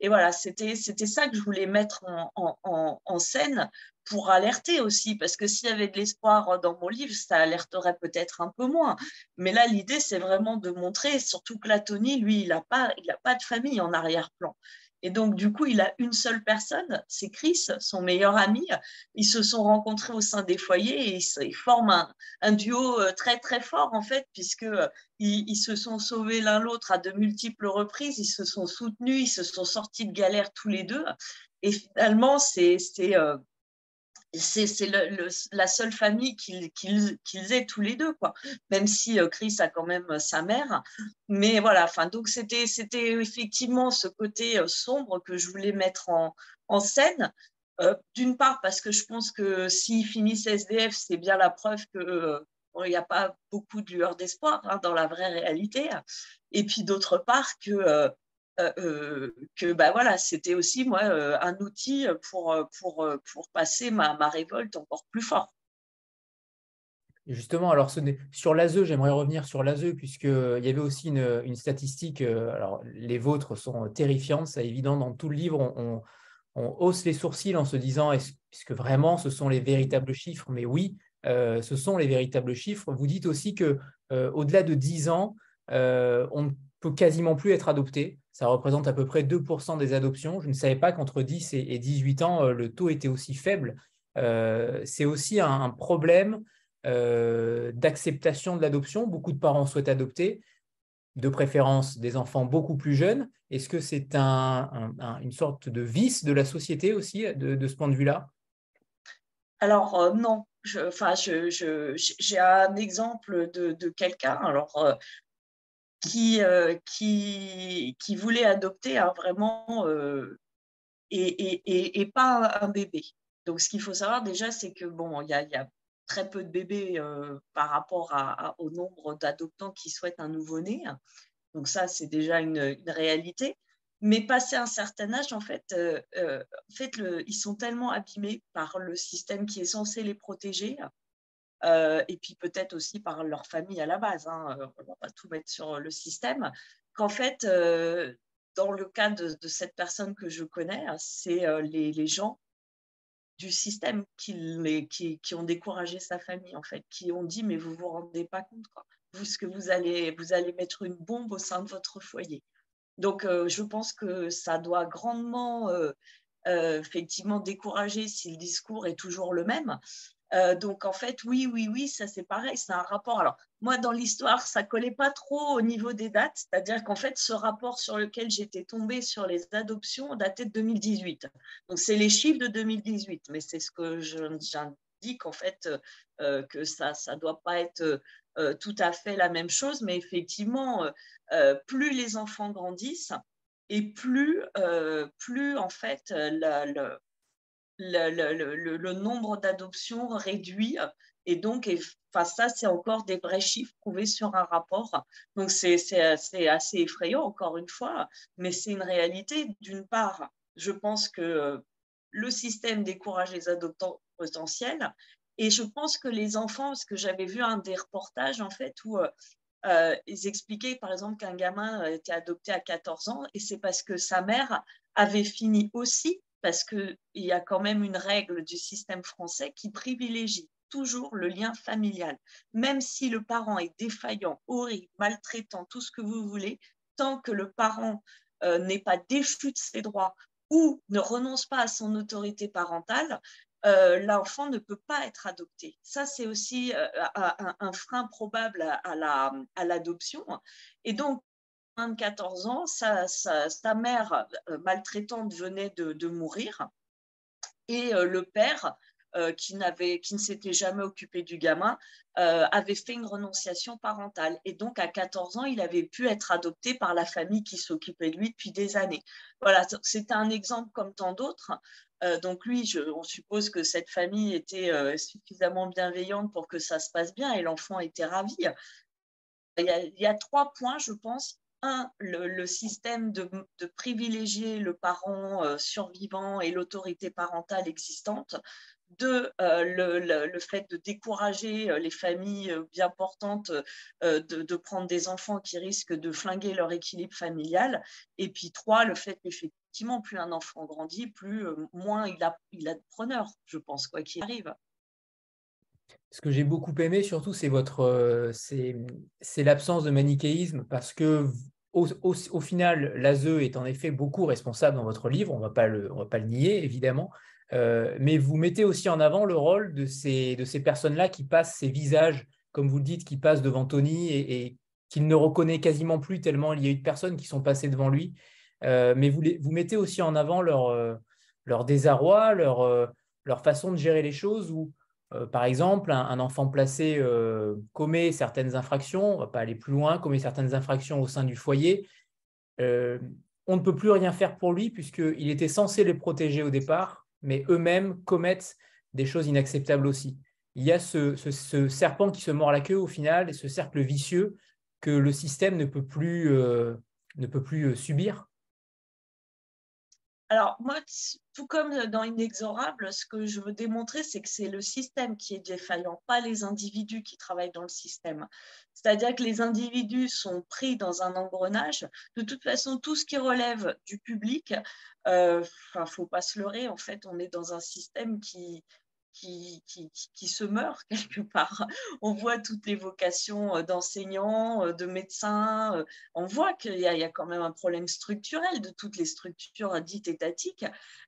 Speaker 2: Et voilà, c'était ça que je voulais mettre en scène pour alerter aussi, parce que s'il y avait de l'espoir dans mon livre, ça alerterait peut-être un peu moins. Mais là, l'idée, c'est vraiment de montrer, surtout que la Tony, lui, il n'a pas, pas de famille en arrière-plan. Et donc, du coup, il a une seule personne, c'est Chris, son meilleur ami. Ils se sont rencontrés au sein des foyers et ils, forment un, duo euh, très, très fort, en fait, puisque euh, ils, se sont sauvés l'un l'autre à de multiples reprises, ils se sont soutenus, ils se sont sortis de galère tous les deux. Et finalement, c'est euh, c'est la seule famille qu'ils aient tous les deux, quoi. Même si euh, Chris a quand même euh, sa mère. Mais voilà, enfin, donc c'était effectivement ce côté euh, sombre que je voulais mettre en, en scène. D'une part, parce que je pense que s'ils finissent SDF, c'est bien la preuve qu'il n'y a pas beaucoup de lueur d'espoir hein, dans la vraie réalité. Et puis d'autre part, que euh, que bah, voilà, c'était aussi moi euh, un outil pour, pour, pour passer ma, ma révolte encore plus fort.
Speaker 1: Justement, alors sur l'ASE, j'aimerais revenir sur l'ASE, puisqu'il y avait aussi une, une, statistique, alors les vôtres sont terrifiantes, c'est évident, dans tout le livre, on, on, hausse les sourcils en se disant, est-ce que vraiment ce sont les véritables chiffres? Mais oui, ce sont les véritables chiffres. Vous dites aussi que au delà de 10 ans, on ne peut quasiment plus être adopté. Ça représente à peu près 2% des adoptions. Je ne savais pas qu'entre 10 et 18 ans, euh, le taux était aussi faible. Euh, c'est aussi un, problème euh, d'acceptation de l'adoption. Beaucoup de parents souhaitent adopter, de préférence des enfants beaucoup plus jeunes. Est-ce que c'est une sorte de vice de la société aussi, de, ce point de vue-là?
Speaker 2: Alors non. j'ai un exemple de, de quelqu'un. Alors, qui, euh, qui, qui voulait adopter vraiment euh, et, et, et, pas un, bébé. Donc, ce qu'il faut savoir déjà, c'est que bon, il y a, très peu de bébés euh, par rapport au nombre d'adoptants qui souhaitent un nouveau-né. Donc, ça, c'est déjà une, réalité. Mais passé un certain âge, en fait, en fait ils sont tellement abîmés par le système qui est censé les protéger euh, et puis peut-être aussi par leur famille à la base, hein, euh, on ne va pas tout mettre sur le système, qu'en fait, euh, dans le cas de, cette personne que je connais, hein, c'est les, gens du système qui, ont découragé sa famille, en fait, qui ont dit, mais vous ne vous rendez pas compte, quoi. Vous, que vous allez, vous allez mettre une bombe au sein de votre foyer. Donc, je pense que ça doit grandement, effectivement, décourager si le discours est toujours le même. Euh, donc en fait, oui, oui, oui, ça c'est pareil, c'est un rapport. Alors moi, dans l'histoire, ça collait pas trop au niveau des dates, c'est-à-dire qu'en fait, ce rapport sur lequel j'étais tombée sur les adoptions datait de 2018. Donc c'est les chiffres de 2018, mais c'est ce que j'indique en fait euh, que ça, ça doit pas être euh, tout à fait la même chose, mais effectivement, plus les enfants grandissent et plus, plus en fait la, le, nombre d'adoptions réduit. Et donc, enfin, ça, c'est encore des vrais chiffres prouvés sur un rapport. Donc, c'est assez effrayant, encore une fois, mais c'est une réalité. D'une part, je pense que le système décourage les adoptants potentiels. Et je pense que les enfants, parce que j'avais vu un des reportages, en fait, où euh, ils expliquaient, par exemple, qu'un gamin était adopté à 14 ans, et c'est parce que sa mère avait fini aussi parce qu'il y a quand même une règle du système français qui privilégie toujours le lien familial. Même si le parent est défaillant, horrible, maltraitant, tout ce que vous voulez, tant que le parent euh, n'est pas déchu de ses droits ou ne renonce pas à son autorité parentale, euh, l'enfant ne peut pas être adopté. Ça, c'est aussi euh, un, frein probable à, l'adoption. Et donc, de 14 ans, sa, sa, mère maltraitante venait de mourir et le père euh, qui, qui ne s'était jamais occupé du gamin, euh, avait fait une renonciation parentale. Et donc, à 14 ans, il avait pu être adopté par la famille qui s'occupait de lui depuis des années. Voilà, c'est un exemple comme tant d'autres. Euh, donc, lui, je, on suppose que cette famille était suffisamment bienveillante pour que ça se passe bien et l'enfant était ravi. Il y, a, trois points, je pense, un, le, système de, privilégier le parent survivant et l'autorité parentale existante de euh, le, fait de décourager euh, les familles euh, bien portantes de, prendre des enfants qui risquent de flinguer leur équilibre familial. Et puis trois, le fait qu'effectivement, plus un enfant grandit, plus moins il a, il a de preneurs, je pense, quoi qu'il arrive.
Speaker 1: Ce que j'ai beaucoup aimé surtout, c'est votre, c'est l'absence de manichéisme parce que au, final, l'ASE est en effet beaucoup responsable dans votre livre, on ne va pas le nier évidemment, euh, mais vous mettez aussi en avant le rôle de ces, de ces personnes-là qui passent ces visages, comme vous le dites, qui passent devant Tony et, qu'il ne reconnaît quasiment plus tellement il y a eu de personnes qui sont passées devant lui. Euh, mais vous, vous mettez aussi en avant leur, euh, leur désarroi, leur, leur façon de gérer les choses où, par exemple, un, enfant placé commet certaines infractions, on ne va pas aller plus loin, commet certaines infractions au sein du foyer. on ne peut plus rien faire pour lui puisqu'il était censé les protéger au départ mais eux-mêmes commettent des choses inacceptables aussi. Il y a ce, serpent qui se mord la queue au final et ce cercle vicieux que le système ne peut plus, euh, ne peut plus euh, subir.
Speaker 2: Alors, moi, tout comme dans Inexorable, ce que je veux démontrer, c'est que c'est le système qui est défaillant, pas les individus qui travaillent dans le système. C'est-à-dire que les individus sont pris dans un engrenage. De toute façon, tout ce qui relève du public, il euh, ne faut pas se leurrer, en fait, on est dans un système qui, qui, se meurt quelque part. On voit toutes les vocations euh, d'enseignants, euh, de médecins. Euh, on voit qu'il y, a quand même un problème structurel de toutes les structures dites étatiques.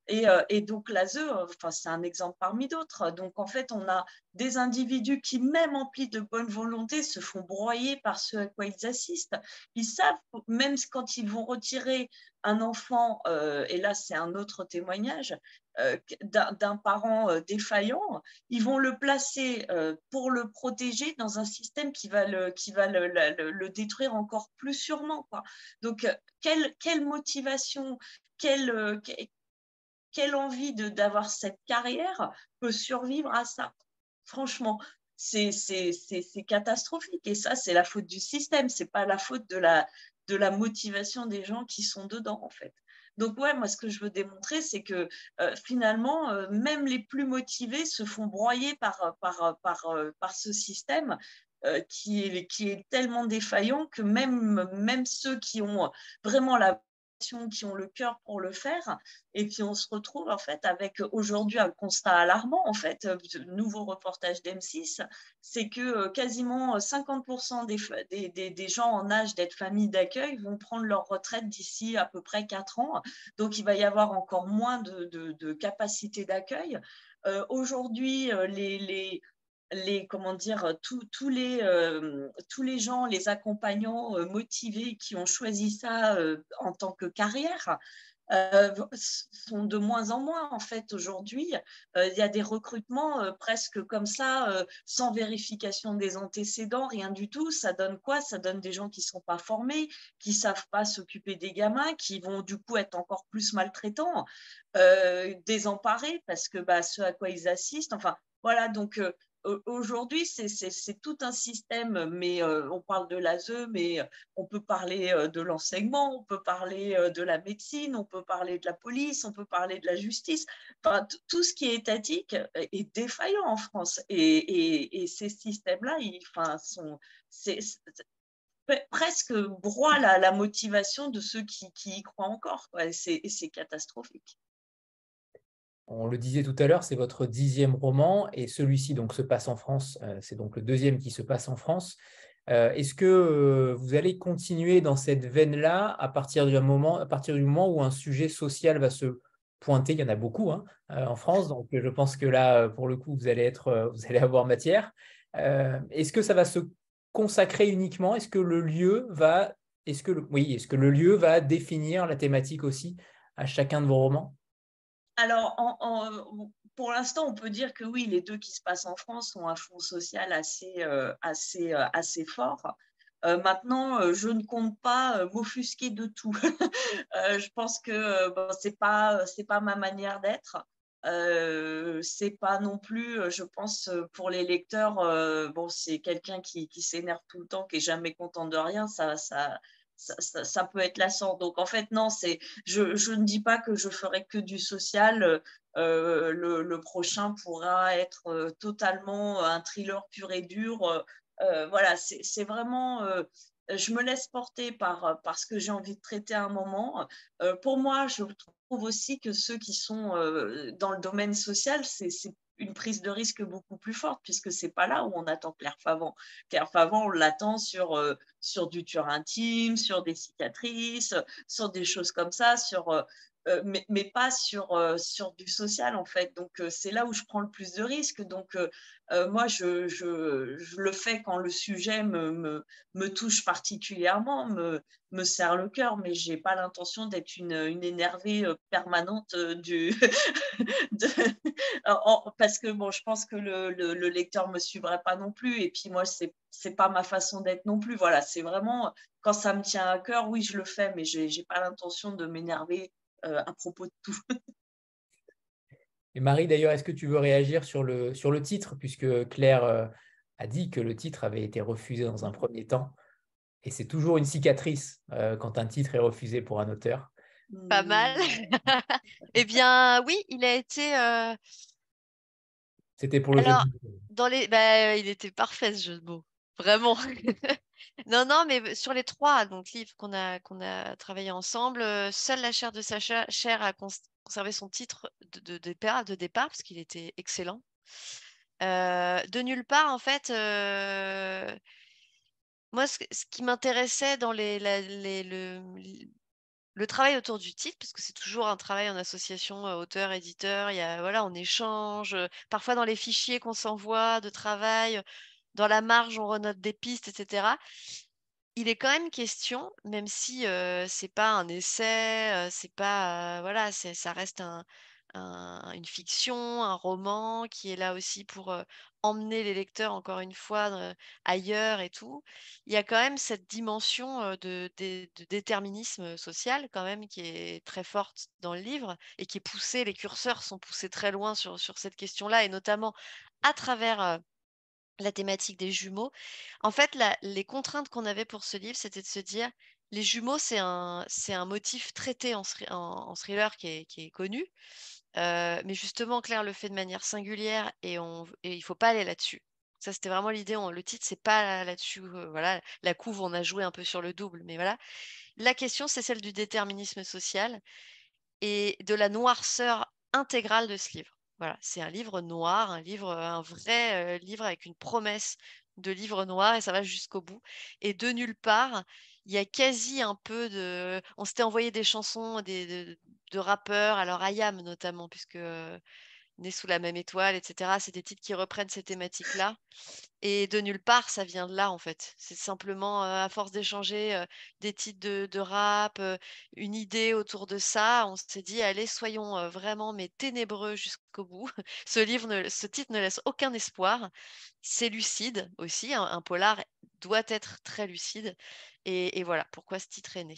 Speaker 2: Et, et donc l'ASE, enfin, c'est un exemple parmi d'autres. Donc en fait, on a des individus qui, même emplis de bonne volonté, se font broyer par ce à quoi ils assistent. Ils savent, même quand ils vont retirer un enfant, et là c'est un autre témoignage, euh, d'un parent euh, défaillant, ils vont le placer euh, pour le protéger dans un système qui va le, qui va le, détruire encore plus sûrement. Quoi. Donc, quelle, quelle motivation, quelle, quelle envie d'avoir cette carrière peut survivre à ça? Franchement, c'est catastrophique. Et ça, c'est la faute du système, c'est pas la faute de la, de la motivation des gens qui sont dedans, en fait. Donc, ouais, moi, ce que je veux démontrer, c'est que euh, finalement, euh, même les plus motivés se font broyer par, par, par, euh, par ce système qui, est, qui est tellement défaillant que même, même ceux qui ont vraiment la qui ont le cœur pour le faire. Et puis on se retrouve en fait avec aujourd'hui un constat alarmant en fait, nouveau reportage d'M6, c'est que euh, quasiment 50% des, des, des, gens en âge d'être famille d'accueil vont prendre leur retraite d'ici à peu près 4 ans. Donc il va y avoir encore moins de, de, capacité d'accueil. Euh, aujourd'hui, euh, les, les, les comment dire tous les euh, tous les gens les accompagnants euh, motivés qui ont choisi ça euh, en tant que carrière sont de moins en moins en fait aujourd'hui. Il y a des recrutements presque comme ça sans vérification des antécédents rien du tout. Ça donne quoi? Ça donne des gens qui sont pas formés qui savent pas s'occuper des gamins qui vont du coup être encore plus maltraitants désemparés parce que bah, ce à quoi ils assistent enfin voilà. Donc Aujourd'hui, c'est tout un système, mais euh, on parle de l'ASE, mais euh, on peut parler euh, de l'enseignement, on peut parler de la médecine, on peut parler de la police, on peut parler de la justice. Enfin, tout ce qui est étatique est défaillant en France. Et, ces systèmes-là, enfin, sont, presque broient la, la, motivation de ceux qui, y croient encore. C'est catastrophique.
Speaker 1: On le disait tout à l'heure, c'est votre dixième roman et celui-ci donc se passe en France. c'est donc le deuxième qui se passe en France. Est-ce que vous allez continuer dans cette veine-là à partir du moment, à partir du moment où un sujet social va se pointer? Il y en a beaucoup hein, en France, donc je pense que là, pour le coup, vous allez être, vous allez avoir matière. Est-ce que ça va se consacrer uniquement? Est-ce que le lieu va, est-ce que oui, est-ce que le lieu va définir la thématique aussi à chacun de vos romans?
Speaker 2: Alors, pour l'instant, on peut dire que oui, les deux qui se passent en France ont un fond social assez, euh, assez, euh, assez fort. Euh, maintenant, je ne compte pas m'offusquer de tout. je pense que ce n'est pas, ma manière d'être. Euh, c'est pas non plus, je pense, pour les lecteurs, bon, c'est quelqu'un qui, qui s'énerve tout le temps, qui est jamais content de rien, ça, ça, ça, peut être lassant. Donc en fait, non, c'est, je, ne dis pas que je ferai que du social. le, le, prochain pourra être totalement un thriller pur et dur. voilà, c'est vraiment je me laisse porter par, par ce que j'ai envie de traiter à un moment. pour moi, je trouve aussi que ceux qui sont euh, dans le domaine social, c'est une prise de risque beaucoup plus forte, puisque c'est pas là où on attend Claire Favant. Claire Favant, on l'attend sur, euh, sur du tueur intime, sur des cicatrices, sur des choses comme ça, sur, euh, euh, mais, pas sur, euh, sur du social en fait. Donc euh, c'est là où je prends le plus de risques. Donc moi, je, je, je, le fais quand le sujet me, me, touche particulièrement, me, me serre le cœur, mais je n'ai pas l'intention d'être une, une, énervée permanente du parce que bon, je pense que le, le, le lecteur me suivrait pas non plus. Et puis moi, c'est c'est pas ma façon d'être non plus. Voilà, c'est vraiment quand ça me tient à cœur, oui, je le fais, mais je n'ai pas l'intention de m'énerver à propos de tout.
Speaker 1: Et Marie, d'ailleurs, est-ce que tu veux réagir sur le, sur le titre, puisque Claire euh, a dit que le titre avait été refusé dans un premier temps, et c'est toujours une cicatrice euh, quand un titre est refusé pour un auteur.
Speaker 3: Pas mal. eh bien, oui, il a été.
Speaker 1: C'était pour le jeu de
Speaker 3: mots. Dans les... Bah, il était parfait ce jeu de mots. Vraiment. non, non, mais sur les trois donc, livres qu'on a, qu'on a travaillé ensemble, seule la chair de Sacha a conservé son titre de, départ, de départ, parce qu'il était excellent. de nulle part, en fait, moi, ce, qui m'intéressait dans les, le, travail autour du titre, parce que c'est toujours un travail en association auteur-éditeur, voilà, on échange, parfois dans les fichiers qu'on s'envoie de travail, dans la marge, on renote des pistes, etc. Il est quand même question, même si ce c'est pas un essai, c'est pas voilà, ça reste une fiction, un roman qui est là aussi pour emmener les lecteurs encore une fois ailleurs et tout. Il y a quand même cette dimension de, déterminisme social quand même qui est très forte dans le livre et qui est poussée. Les curseurs sont poussés très loin sur cette question-là et notamment à travers la thématique des jumeaux. En fait, les contraintes qu'on avait pour ce livre, c'était de se dire, les jumeaux, c'est un, motif traité en, thriller qui est, connu. Euh, mais justement, Claire le fait de manière singulière et, on, il ne faut pas aller là-dessus. Ça, c'était vraiment l'idée. Le titre, c'est pas là-dessus. Euh, voilà, la couve, on a joué un peu sur le double, mais voilà. La question, c'est celle du déterminisme social et de la noirceur intégrale de ce livre. Voilà, c'est un livre noir, un livre, un vrai livre avec une promesse de livre noir et ça va jusqu'au bout. Et de nulle part, il y a quasi un peu de. On s'était envoyé des chansons des, de, rappeurs, alors Ayam notamment, puisque Né sous la même étoile, etc. C'est des titres qui reprennent ces thématiques-là. Et de nulle part, ça vient de là, en fait. C'est simplement, à force d'échanger des titres de, rap, une idée autour de ça, on s'est dit, allez, soyons vraiment mais ténébreux jusqu'au bout. ce livre, ce titre ne laisse aucun espoir. C'est lucide aussi. Un, polar doit être très lucide. Et voilà pourquoi ce titre est né.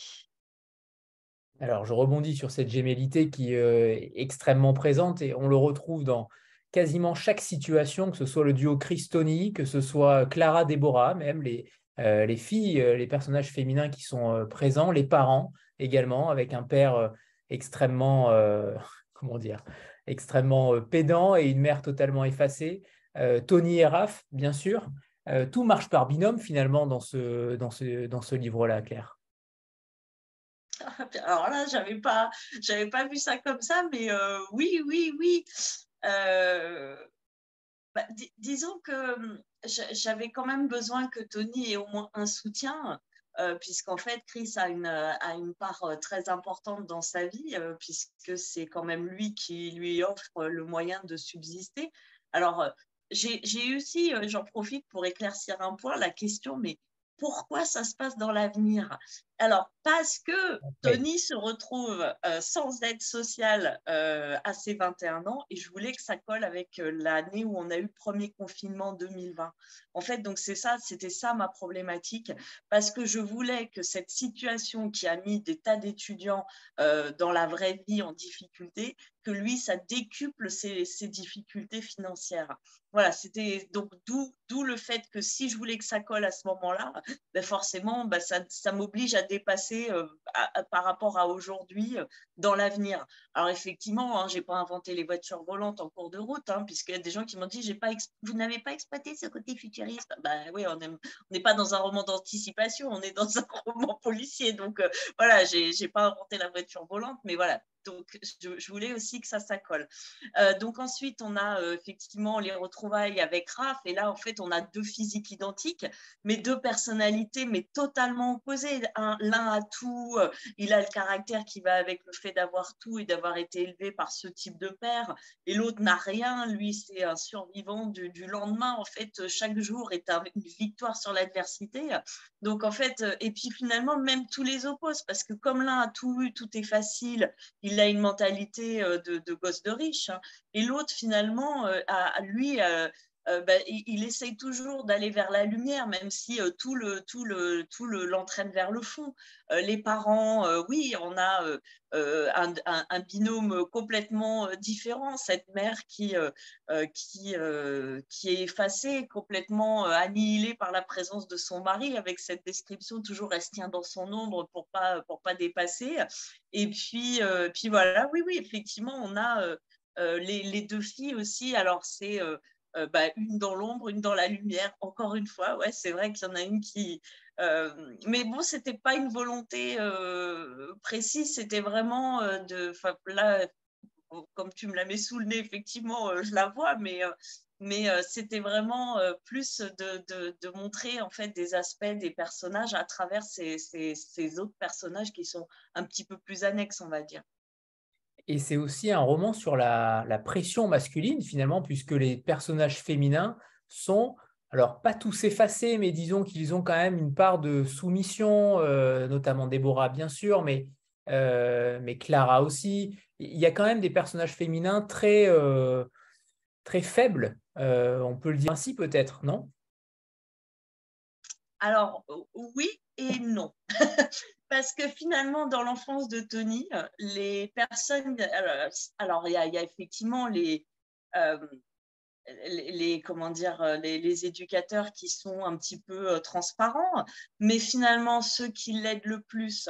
Speaker 1: Alors, je rebondis sur cette gémellité qui euh, est extrêmement présente et on le retrouve dans quasiment chaque situation, que ce soit le duo Christoni, que ce soit Clara Déborah, même les, euh, les filles, euh, les personnages féminins qui sont présents, les parents également, avec un père extrêmement, comment dire, extrêmement pédant et une mère totalement effacée. Tony et Raph, bien sûr. tout marche par binôme finalement dans ce, dans ce, dans ce livre-là, Claire.
Speaker 2: Alors là, j'avais pas, j'avais pas vu ça comme ça, mais oui, oui, oui. Bah, disons que hum, j'avais quand même besoin que Tony ait au moins un soutien. puisqu'en fait, Chris a une, a une part très importante dans sa vie, puisque c'est quand même lui qui lui offre le moyen de subsister. Alors, j'ai aussi, j'en profite pour éclaircir un point, la question, mais pourquoi ça se passe dans l'avenir? Alors, parce que Tony se retrouve euh, sans aide sociale euh, à ses 21 ans et je voulais que ça colle avec euh, l'année où on a eu le premier confinement 2020. En fait, donc c'est ça, c'était ça ma problématique parce que je voulais que cette situation qui a mis des tas d'étudiants dans la vraie vie en difficulté, que lui, ça décuple ses, ses difficultés financières. Voilà, c'était donc d'où le fait que si je voulais que ça colle à ce moment-là, ben forcément, ben ça, ça m'oblige à dépasser euh, par rapport à aujourd'hui euh, dans l'avenir. Alors effectivement, hein, je n'ai pas inventé les voitures volantes en cours de route, hein, puisqu'il y a des gens qui m'ont dit, vous n'avez pas exploité ce côté futuriste? Ben oui, on n'est pas dans un roman d'anticipation, on est dans un roman policier. Donc euh, voilà, je n'ai pas inventé la voiture volante, mais voilà, donc, je, voulais aussi que ça s'accole. Euh, donc, ensuite, on a euh, effectivement les retrouvailles avec Raph. Et là, en fait, on a deux physiques identiques, mais deux personnalités, mais totalement opposées. L'un a tout, euh, il a le caractère qui va avec le fait d'avoir tout et d'avoir été élevé par ce type de père. Et l'autre n'a rien. Lui, c'est un survivant du, lendemain. En fait, chaque jour est une victoire sur l'adversité. Donc, en fait, et puis finalement, même tous les opposent, parce que comme l'un a tout eu, tout est facile, il il a une mentalité euh, de, gosse de riche. Hein. Et l'autre, finalement, euh, à, lui, euh, bah, il, essaye toujours d'aller vers la lumière, même si tout le tout le tout le l'entraîne vers le fond. les parents, oui, on a un, binôme complètement différent. Cette mère qui qui qui est effacée, complètement annihilée par la présence de son mari, avec cette description toujours reste dans son ombre pour pas pour pas dépasser. Et puis puis voilà, oui oui, effectivement, on a les, les, deux filles aussi. Alors c'est euh, bah, une dans l'ombre, une dans la lumière. Encore une fois, ouais, c'est vrai qu'il y en a une qui. Euh, mais bon, c'était pas une volonté euh, précise, c'était vraiment de. Là, comme tu me la mets sous le nez, effectivement, je la vois, mais mais c'était vraiment plus de, montrer en fait des aspects des personnages à travers ces, ces, ces, autres personnages qui sont un petit peu plus annexes, on va dire.
Speaker 1: Et c'est aussi un roman sur la, pression masculine, finalement, puisque les personnages féminins sont, alors pas tous effacés, mais disons qu'ils ont quand même une part de soumission, euh, notamment Déborah, bien sûr, mais, euh, mais Clara aussi. Il y a quand même des personnages féminins très, euh, très faibles, on peut le dire ainsi peut-être, non?
Speaker 2: Alors, oui et non. parce que finalement, dans l'enfance de Tony, euh, les personnes. Alors, il y, a effectivement les. Euh, les, comment dire, euh, les, éducateurs qui sont un petit peu transparents, mais finalement, ceux qui l'aident le plus,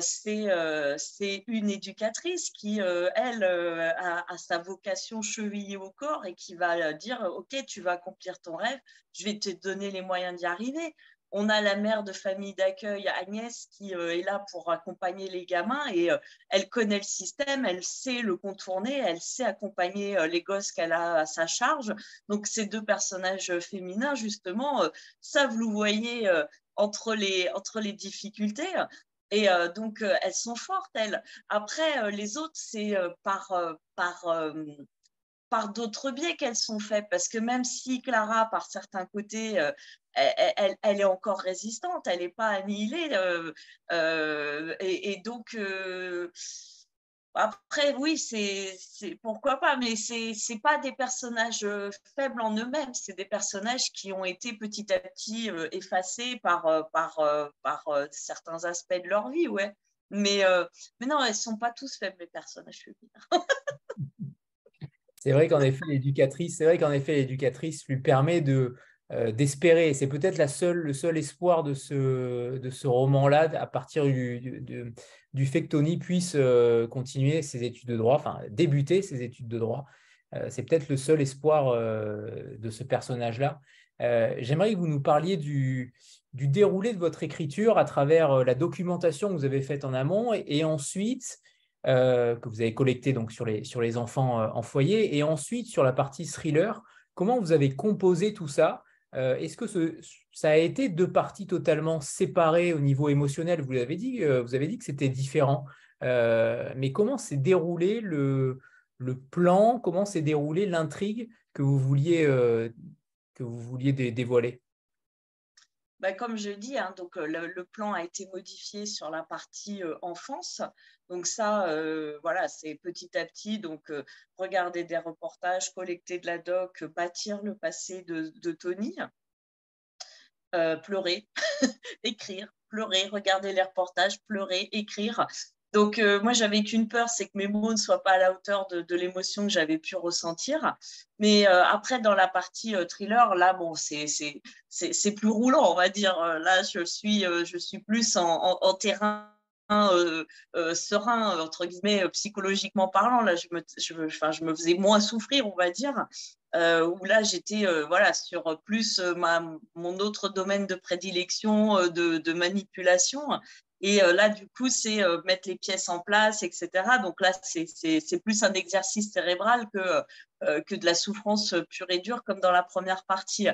Speaker 2: c'est une éducatrice qui, elle, a, a, sa vocation chevillée au corps et qui va dire, OK, tu vas accomplir ton rêve, je vais te donner les moyens d'y arriver. On a la mère de famille d'accueil, Agnès, qui euh, est là pour accompagner les gamins et euh, elle connaît le système, elle sait le contourner, elle sait accompagner euh, les gosses qu'elle a à sa charge. Donc ces deux personnages féminins, justement, savent louvoyer entre les, entre les difficultés. Et donc, elles sont fortes, elles. Après, les autres, c'est par, par, par d'autres biais qu'elles sont faites. Parce que même si Clara, par certains côtés, elle, est encore résistante, elle n'est pas annihilée. Euh, euh, et, donc, euh, après, oui, c'est pourquoi pas, mais ce n'est pas des personnages faibles en eux-mêmes, c'est des personnages qui ont été petit à petit effacés par, certains aspects de leur vie, ouais. Mais, non, elles ne sont pas tous faibles, les personnages
Speaker 1: c'est vrai qu'en effet, l'éducatrice, c'est vrai qu'en effet, l'éducatrice lui permet de, d'espérer. C'est peut-être le seul espoir de ce, de ce roman-là, à partir du, du, fait que Tony puisse euh, continuer ses études de droit, enfin débuter ses études de droit. c'est peut-être le seul espoir de ce personnage-là. J'aimerais que vous nous parliez du, du, déroulé de votre écriture à travers la documentation que vous avez faite en amont et, ensuite que vous avez collecté donc sur les, sur les enfants en foyer et ensuite sur la partie thriller. Comment vous avez composé tout ça Est-ce que ça a été deux parties totalement séparées au niveau émotionnel? Vous avez dit, vous avez dit que c'était différent. mais comment s'est déroulé le, plan, comment s'est déroulée l'intrigue que vous vouliez, euh, que vous vouliez dévoiler?
Speaker 2: Bah, comme je dis, hein, donc, euh, le, plan a été modifié sur la partie euh, enfance. Donc ça, voilà, c'est petit à petit. Donc regarder des reportages, collecter de la doc, bâtir le passé de Tony, pleurer, écrire, pleurer, regarder les reportages, pleurer, écrire. Donc, euh, moi, j'avais qu'une peur, c'est que mes mots ne soient pas à la hauteur de, l'émotion que j'avais pu ressentir. Mais euh, après, dans la partie euh, thriller, là, bon, c'est plus roulant, on va dire. Là, je suis, je suis plus en, terrain serein, entre guillemets, psychologiquement parlant. Là, je me, je, je me faisais moins souffrir, on va dire. Où là, j'étais voilà, sur plus ma, mon autre domaine de prédilection de, de manipulation. Et euh, là, du coup, c'est euh, mettre les pièces en place, etc. Donc là, c'est plus un exercice cérébral que, euh, que de la souffrance pure et dure, comme dans la première partie.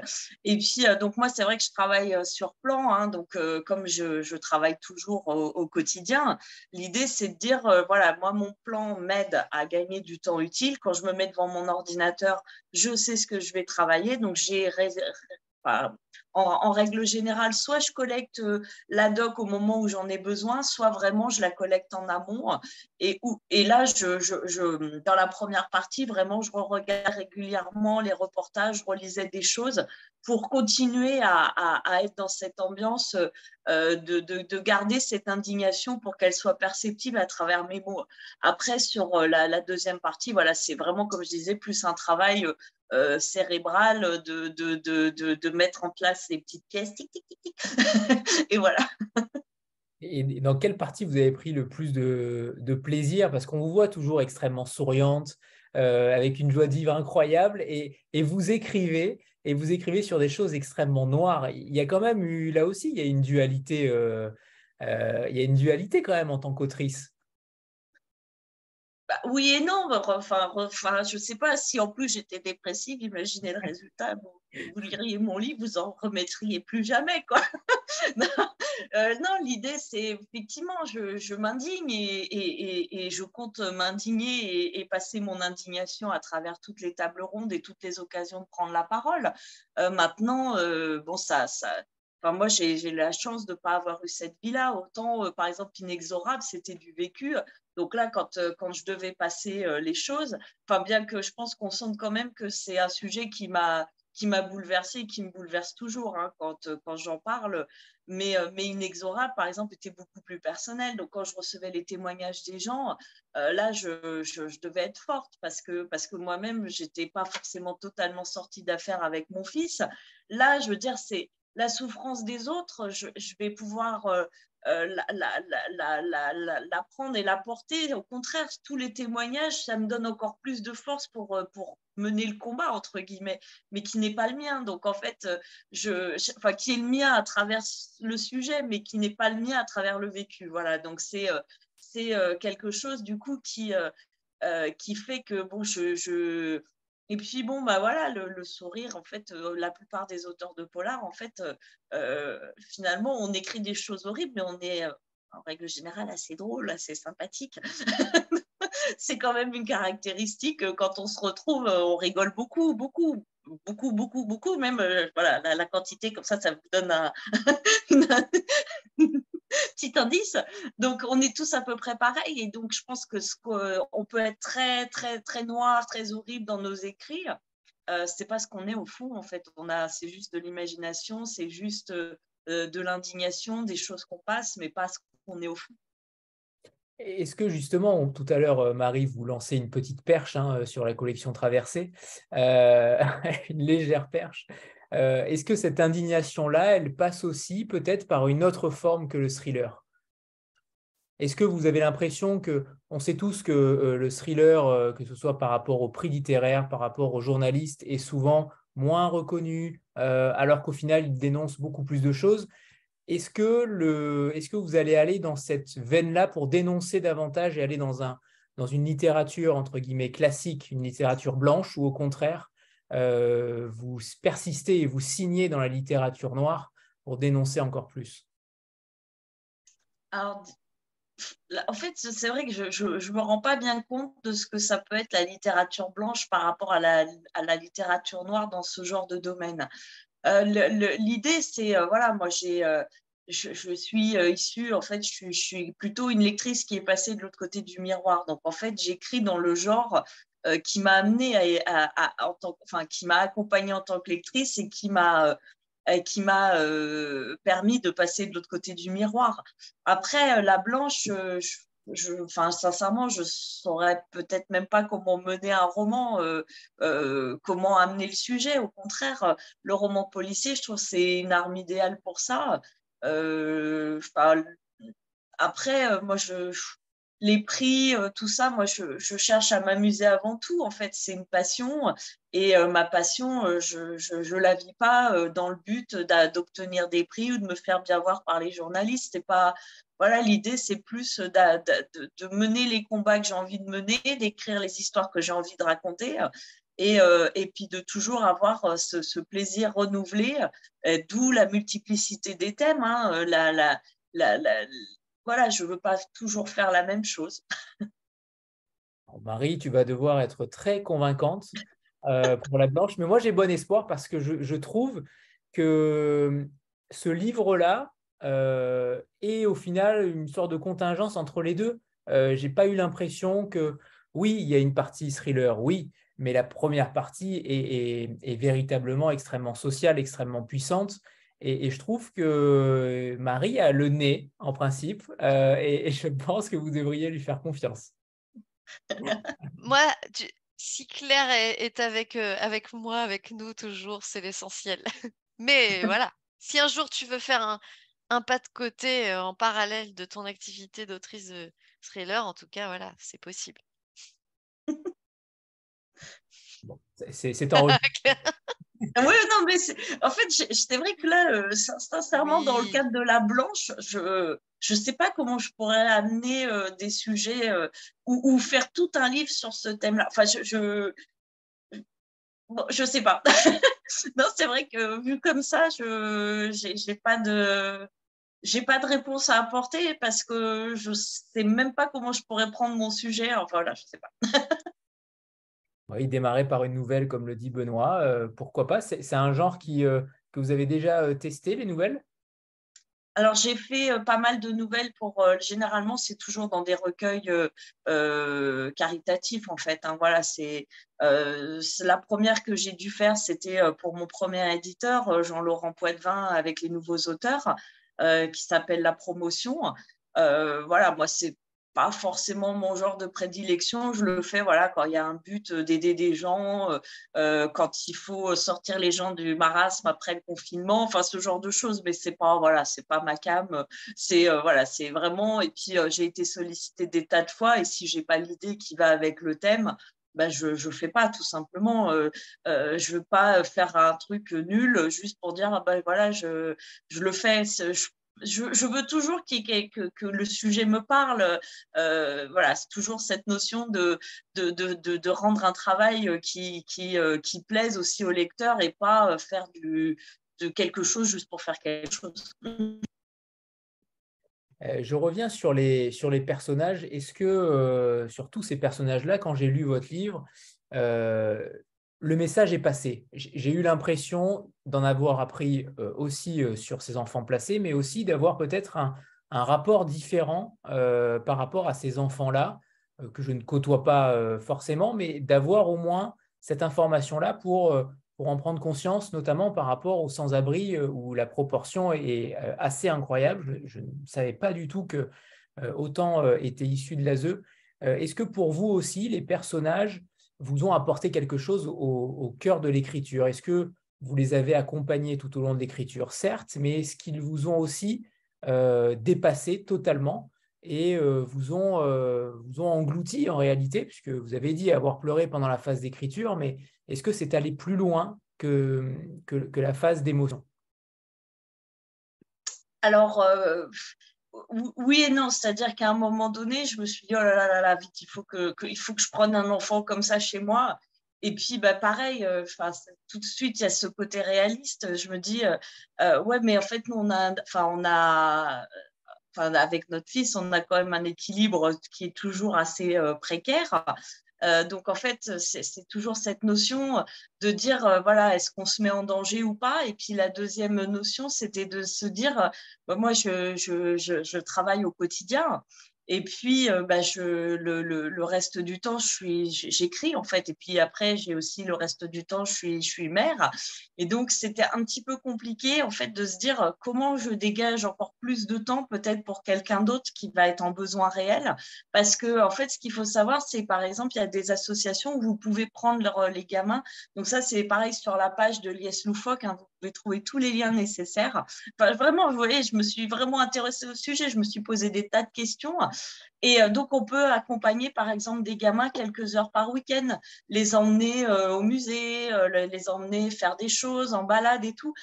Speaker 2: Et puis, donc moi, c'est vrai que je travaille sur plan. Hein, donc, comme je, je, travaille toujours au, quotidien, l'idée, c'est de dire, voilà, moi, mon plan m'aide à gagner du temps utile. Quand je me mets devant mon ordinateur, je sais ce que je vais travailler. Donc, j'ai en, règle générale, soit je collecte euh, la doc au moment où j'en ai besoin, soit vraiment je la collecte en amont. Et, et là, je, dans la première partie, vraiment, je regarde régulièrement les reportages, je relisais des choses pour continuer à, être dans cette ambiance, euh, de, garder cette indignation pour qu'elle soit perceptible à travers mes mots. Après, sur euh, la, deuxième partie, voilà, c'est vraiment, comme je disais, plus un travail euh, cérébral de, de, mettre en place les petites pièces. et voilà.
Speaker 1: Et dans quelle partie vous avez pris le plus de, plaisir? Parce qu'on vous voit toujours extrêmement souriante, euh, avec une joie de vivre incroyable, et, vous écrivez, et vous écrivez sur des choses extrêmement noires. Il y a quand même eu, là aussi, il y a une dualité, euh, il y a une dualité quand même en tant qu'autrice.
Speaker 2: Bah, oui et non. Enfin, enfin, je ne sais pas si en plus j'étais dépressive, imaginez le résultat. vous liriez mon livre, vous en remettriez plus jamais. Euh, non, l'idée, c'est effectivement, je, m'indigne et, je compte m'indigner et, passer mon indignation à travers toutes les tables rondes et toutes les occasions de prendre la parole. Euh, maintenant, euh, bon, ça, moi, j'ai la chance de ne pas avoir eu cette vie-là. Autant, par exemple, inexorable, c'était du vécu. Donc là, quand, euh, quand je devais passer euh, les choses, bien que je pense qu'on sente quand même que c'est un sujet qui m'a qui m'a bouleversé et qui me bouleverse toujours hein, quand, euh, quand j'en parle. Mais, mais Inexorable, par exemple, était beaucoup plus personnel. Donc, quand je recevais les témoignages des gens, là, je, je, devais être forte parce que, parce que moi-même, je n'étais pas forcément totalement sortie d'affaires avec mon fils. Là, je veux dire, c'est la souffrance des autres, je, vais pouvoir euh, la, prendre et la porter. Au contraire, tous les témoignages, ça me donne encore plus de force pour, euh, mener le combat, entre guillemets, mais qui n'est pas le mien. Donc, en fait, euh, je, qui est le mien à travers le sujet, mais qui n'est pas le mien à travers le vécu. Voilà, donc c'est quelque chose, du coup, qui, qui fait que, bon, je et puis bon, bah voilà, le, sourire, en fait, euh, la plupart des auteurs de polar, en fait, euh, euh, finalement, on écrit des choses horribles, mais on est en règle générale assez drôle, assez sympathique. c'est quand même une caractéristique. Quand on se retrouve, on rigole beaucoup, beaucoup, beaucoup, beaucoup, beaucoup. Même voilà, la, quantité, comme ça, ça vous donne un, petit indice. Donc, on est tous à peu près pareils. Et donc, je pense que ce qu'on peut être très, très, très noir, très horrible dans nos écrits. Euh, c'est pas ce qu'on est au fond, en fait. On a, c'est juste de l'imagination, c'est juste euh, de l'indignation, des choses qu'on passe, mais pas ce qu'on est au fond.
Speaker 1: Est-ce que justement, tout à l'heure, euh, Marie, vous lancez une petite perche hein, sur la collection traversée, une légère perche. Euh, est-ce que cette indignation-là, elle passe aussi peut-être par une autre forme que le thriller? Est-ce que vous avez l'impression que, on sait tous que le thriller, que ce soit par rapport au prix littéraire, par rapport aux journalistes, est souvent moins reconnu, alors qu'au final, il dénonce beaucoup plus de choses? Est-ce que, est-ce que vous allez aller dans cette veine-là pour dénoncer davantage et aller dans, un, dans une littérature, entre guillemets, classique, une littérature blanche, ou au contraire, euh, vous persistez et vous signez dans la littérature noire pour dénoncer encore plus
Speaker 2: en fait, c'est vrai que je ne me rends pas bien compte de ce que ça peut être la littérature blanche par rapport à la, littérature noire dans ce genre de domaine. Euh, l'idée, c'est, euh, voilà, moi, j'ai, je, suis issue, en fait, je suis, plutôt une lectrice qui est passée de l'autre côté du miroir. Donc, en fait, j'écris dans le genre qui m'a amenée à, enfin, qui m'a accompagnée en tant que lectrice et qui m'a qui m'a permis de passer de l'autre côté du miroir. Après, la blanche, je, je, enfin, sincèrement, je saurais peut-être même pas comment mener un roman, euh, euh, comment amener le sujet. Au contraire, le roman policier, je trouve c'est une arme idéale pour ça. Euh, après, moi, je, les prix, tout ça, moi, je, cherche à m'amuser avant tout. En fait, c'est une passion. Et ma passion, je ne la vis pas dans le but d'obtenir des prix ou de me faire bien voir par les journalistes. C'est pas, voilà, l'idée, c'est plus de, mener les combats que j'ai envie de mener, d'écrire les histoires que j'ai envie de raconter. Et, euh, puis de toujours avoir euh, ce, plaisir renouvelé, euh, d'où la multiplicité des thèmes. Hein, voilà, je ne veux pas toujours faire la même chose.
Speaker 1: Marie, tu vas devoir être très convaincante pour la blanche, mais moi j'ai bon espoir parce que je trouve que ce livre-là, euh, et au final une sorte de contingence entre les deux. Euh, j'ai pas eu l'impression que oui, il y a une partie thriller, oui, mais la première partie est, véritablement extrêmement sociale, extrêmement puissante. Et, je trouve que Marie a le nez, en principe, euh, et, je pense que vous devriez lui faire confiance.
Speaker 3: moi, si Claire est, avec, avec moi, avec nous toujours, c'est l'essentiel. Mais voilà, si un jour tu veux faire un, un pas de côté en parallèle de ton activité d'autrice de thriller, en tout cas, voilà, c'est possible.
Speaker 1: C'est en
Speaker 2: oui, non, mais en fait, c'est vrai que là, sincèrement, dans le cadre de la blanche, je ne sais pas comment je pourrais amener des sujets ou, faire tout un livre sur ce thème-là. Enfin, je, je, je sais pas. non, c'est vrai que vu comme ça, je n'ai pas de j'ai pas de réponse à apporter parce que je sais même pas comment je pourrais prendre mon sujet. Enfin voilà, je sais pas.
Speaker 1: oui, démarrer par une nouvelle, comme le dit Benoît, euh, pourquoi pas? C'est un genre qui, euh, que vous avez déjà euh, testé, les nouvelles?
Speaker 2: Alors, j'ai fait pas mal de nouvelles pour. généralement, c'est toujours dans des recueils caritatifs, en fait. Hein. voilà, c'est la première que j'ai dû faire, c'était pour mon premier éditeur, Jean-Laurent Poitvin, avec les nouveaux auteurs. Qui s'appelle La Promotion. Voilà, moi, c'est pas forcément mon genre de prédilection. Je le fais voilà, quand il y a un but d'aider des gens, euh, quand il faut sortir les gens du marasme après le confinement, enfin ce genre de choses. Mais c'est pas voilà, c'est pas ma cam. C'est voilà, c'est vraiment. Et puis j'ai été sollicitée des tas de fois. Et si j'ai pas l'idée qui va avec le thème, ben, je ne fais pas tout simplement. je ne veux pas faire un truc nul juste pour dire, ah ben, voilà, je, je le fais. Je, je, veux toujours que, le sujet me parle. voilà, c'est toujours cette notion de, de, de, rendre un travail qui, qui, qui plaise aussi au lecteur et pas faire du, de quelque chose juste pour faire quelque chose.
Speaker 1: Euh, je reviens sur les, sur les personnages. Est-ce que euh, sur tous ces personnages-là, quand j'ai lu votre livre, euh, le message est passé J'ai eu l'impression d'en avoir appris aussi sur ces enfants placés, mais aussi d'avoir peut-être un, rapport différent par rapport à ces enfants-là, que je ne côtoie pas forcément, mais d'avoir au moins cette information-là pour pour en prendre conscience, notamment par rapport aux sans-abri euh, où la proportion est euh, assez incroyable. Je, ne savais pas du tout que euh, autant étaient issus de l'ASE. Est-ce que pour vous aussi, les personnages vous ont apporté quelque chose au, cœur de l'écriture? Est-ce que vous les avez accompagnés tout au long de l'écriture? Certes, mais est-ce qu'ils vous ont aussi dépassé totalement et vous, ont, vous ont englouti en réalité, puisque vous avez dit avoir pleuré pendant la phase d'écriture, mais est-ce que c'est allé plus loin que, que, la phase d'émotion?
Speaker 2: Alors, oui et non, c'est-à-dire qu'à un moment donné, je me suis dit, oh là là là, vite, il faut que, il faut que je prenne un enfant comme ça chez moi. Et puis, bah, pareil, euh, tout de suite, il y a ce côté réaliste. Je me dis, euh, euh, ouais, mais en fait, nous, on a, on a avec notre fils, on a quand même un équilibre qui est toujours assez précaire. Euh, donc en fait, c'est toujours cette notion de dire, euh, voilà, est-ce qu'on se met en danger ou pas? Et puis la deuxième notion, c'était de se dire, bah, moi, je, travaille au quotidien. Et puis, euh, bah, je, le, le, reste du temps, j'écris en fait. Et puis après, j'ai aussi le reste du temps, je suis, je suis mère. Et donc, c'était un petit peu compliqué en fait de se dire euh, comment je dégage encore plus de temps peut-être pour quelqu'un d'autre qui va être en besoin réel. Parce que en fait, ce qu'il faut savoir, c'est par exemple, il y a des associations où vous pouvez prendre les gamins. Donc ça, c'est pareil sur la page de l'IS Loufoque. Hein, pouvez trouver tous les liens nécessaires. Vraiment, vous voyez, je me suis vraiment intéressée au sujet. Je me suis posé des tas de questions. Et euh, donc, on peut accompagner, par exemple, des gamins quelques heures par week-end, les emmener euh, au musée, euh, les emmener faire des choses en balade et tout.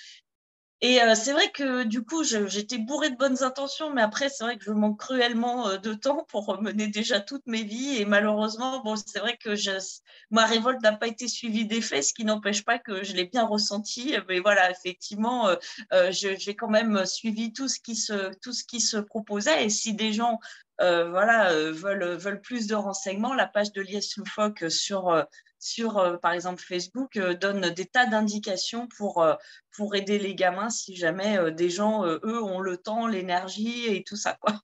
Speaker 2: Et c'est vrai que du coup, j'étais bourrée de bonnes intentions, mais après, c'est vrai que je manque cruellement de temps pour mener déjà toutes mes vies. Et malheureusement, bon, c'est vrai que je, ma révolte n'a pas été suivie des faits, ce qui n'empêche pas que je l'ai bien ressenti. Mais voilà, effectivement, j'ai quand même suivi tout ce qui se, tout ce qui se proposait. Et si des gens euh, voilà, euh, veulent, veulent, plus de renseignements, la page de l'IS Loufoque sur, euh, sur par exemple, Facebook donne des tas d'indications pour, pour aider les gamins si jamais des gens, eux, ont le temps, l'énergie et tout ça. Quoi.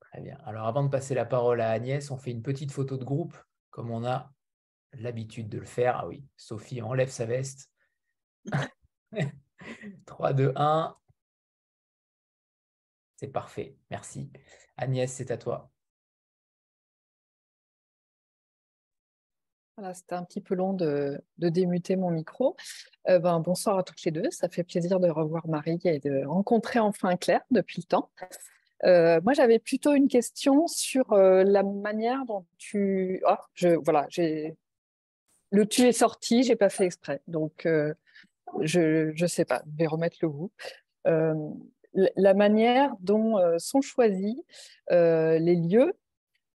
Speaker 1: Très bien. Alors, avant de passer la parole à Agnès, on fait une petite photo de groupe, comme on a l'habitude de le faire. Ah oui, Sophie enlève sa veste. 3, 2, 1. C'est parfait, merci. Agnès, c'est à toi.
Speaker 4: Voilà, c'était un petit peu long de, démuter mon micro. Euh, ben, bonsoir à toutes les deux. Ça fait plaisir de revoir Marie et de rencontrer enfin Claire depuis le temps. Euh, moi, j'avais plutôt une question sur euh, la manière dont tu. Oh, je, voilà, j'ai. Le tu est sorti, j'ai pas fait exprès. Donc, je ne sais pas, je vais remettre le goût la manière dont euh, sont choisis euh, les lieux,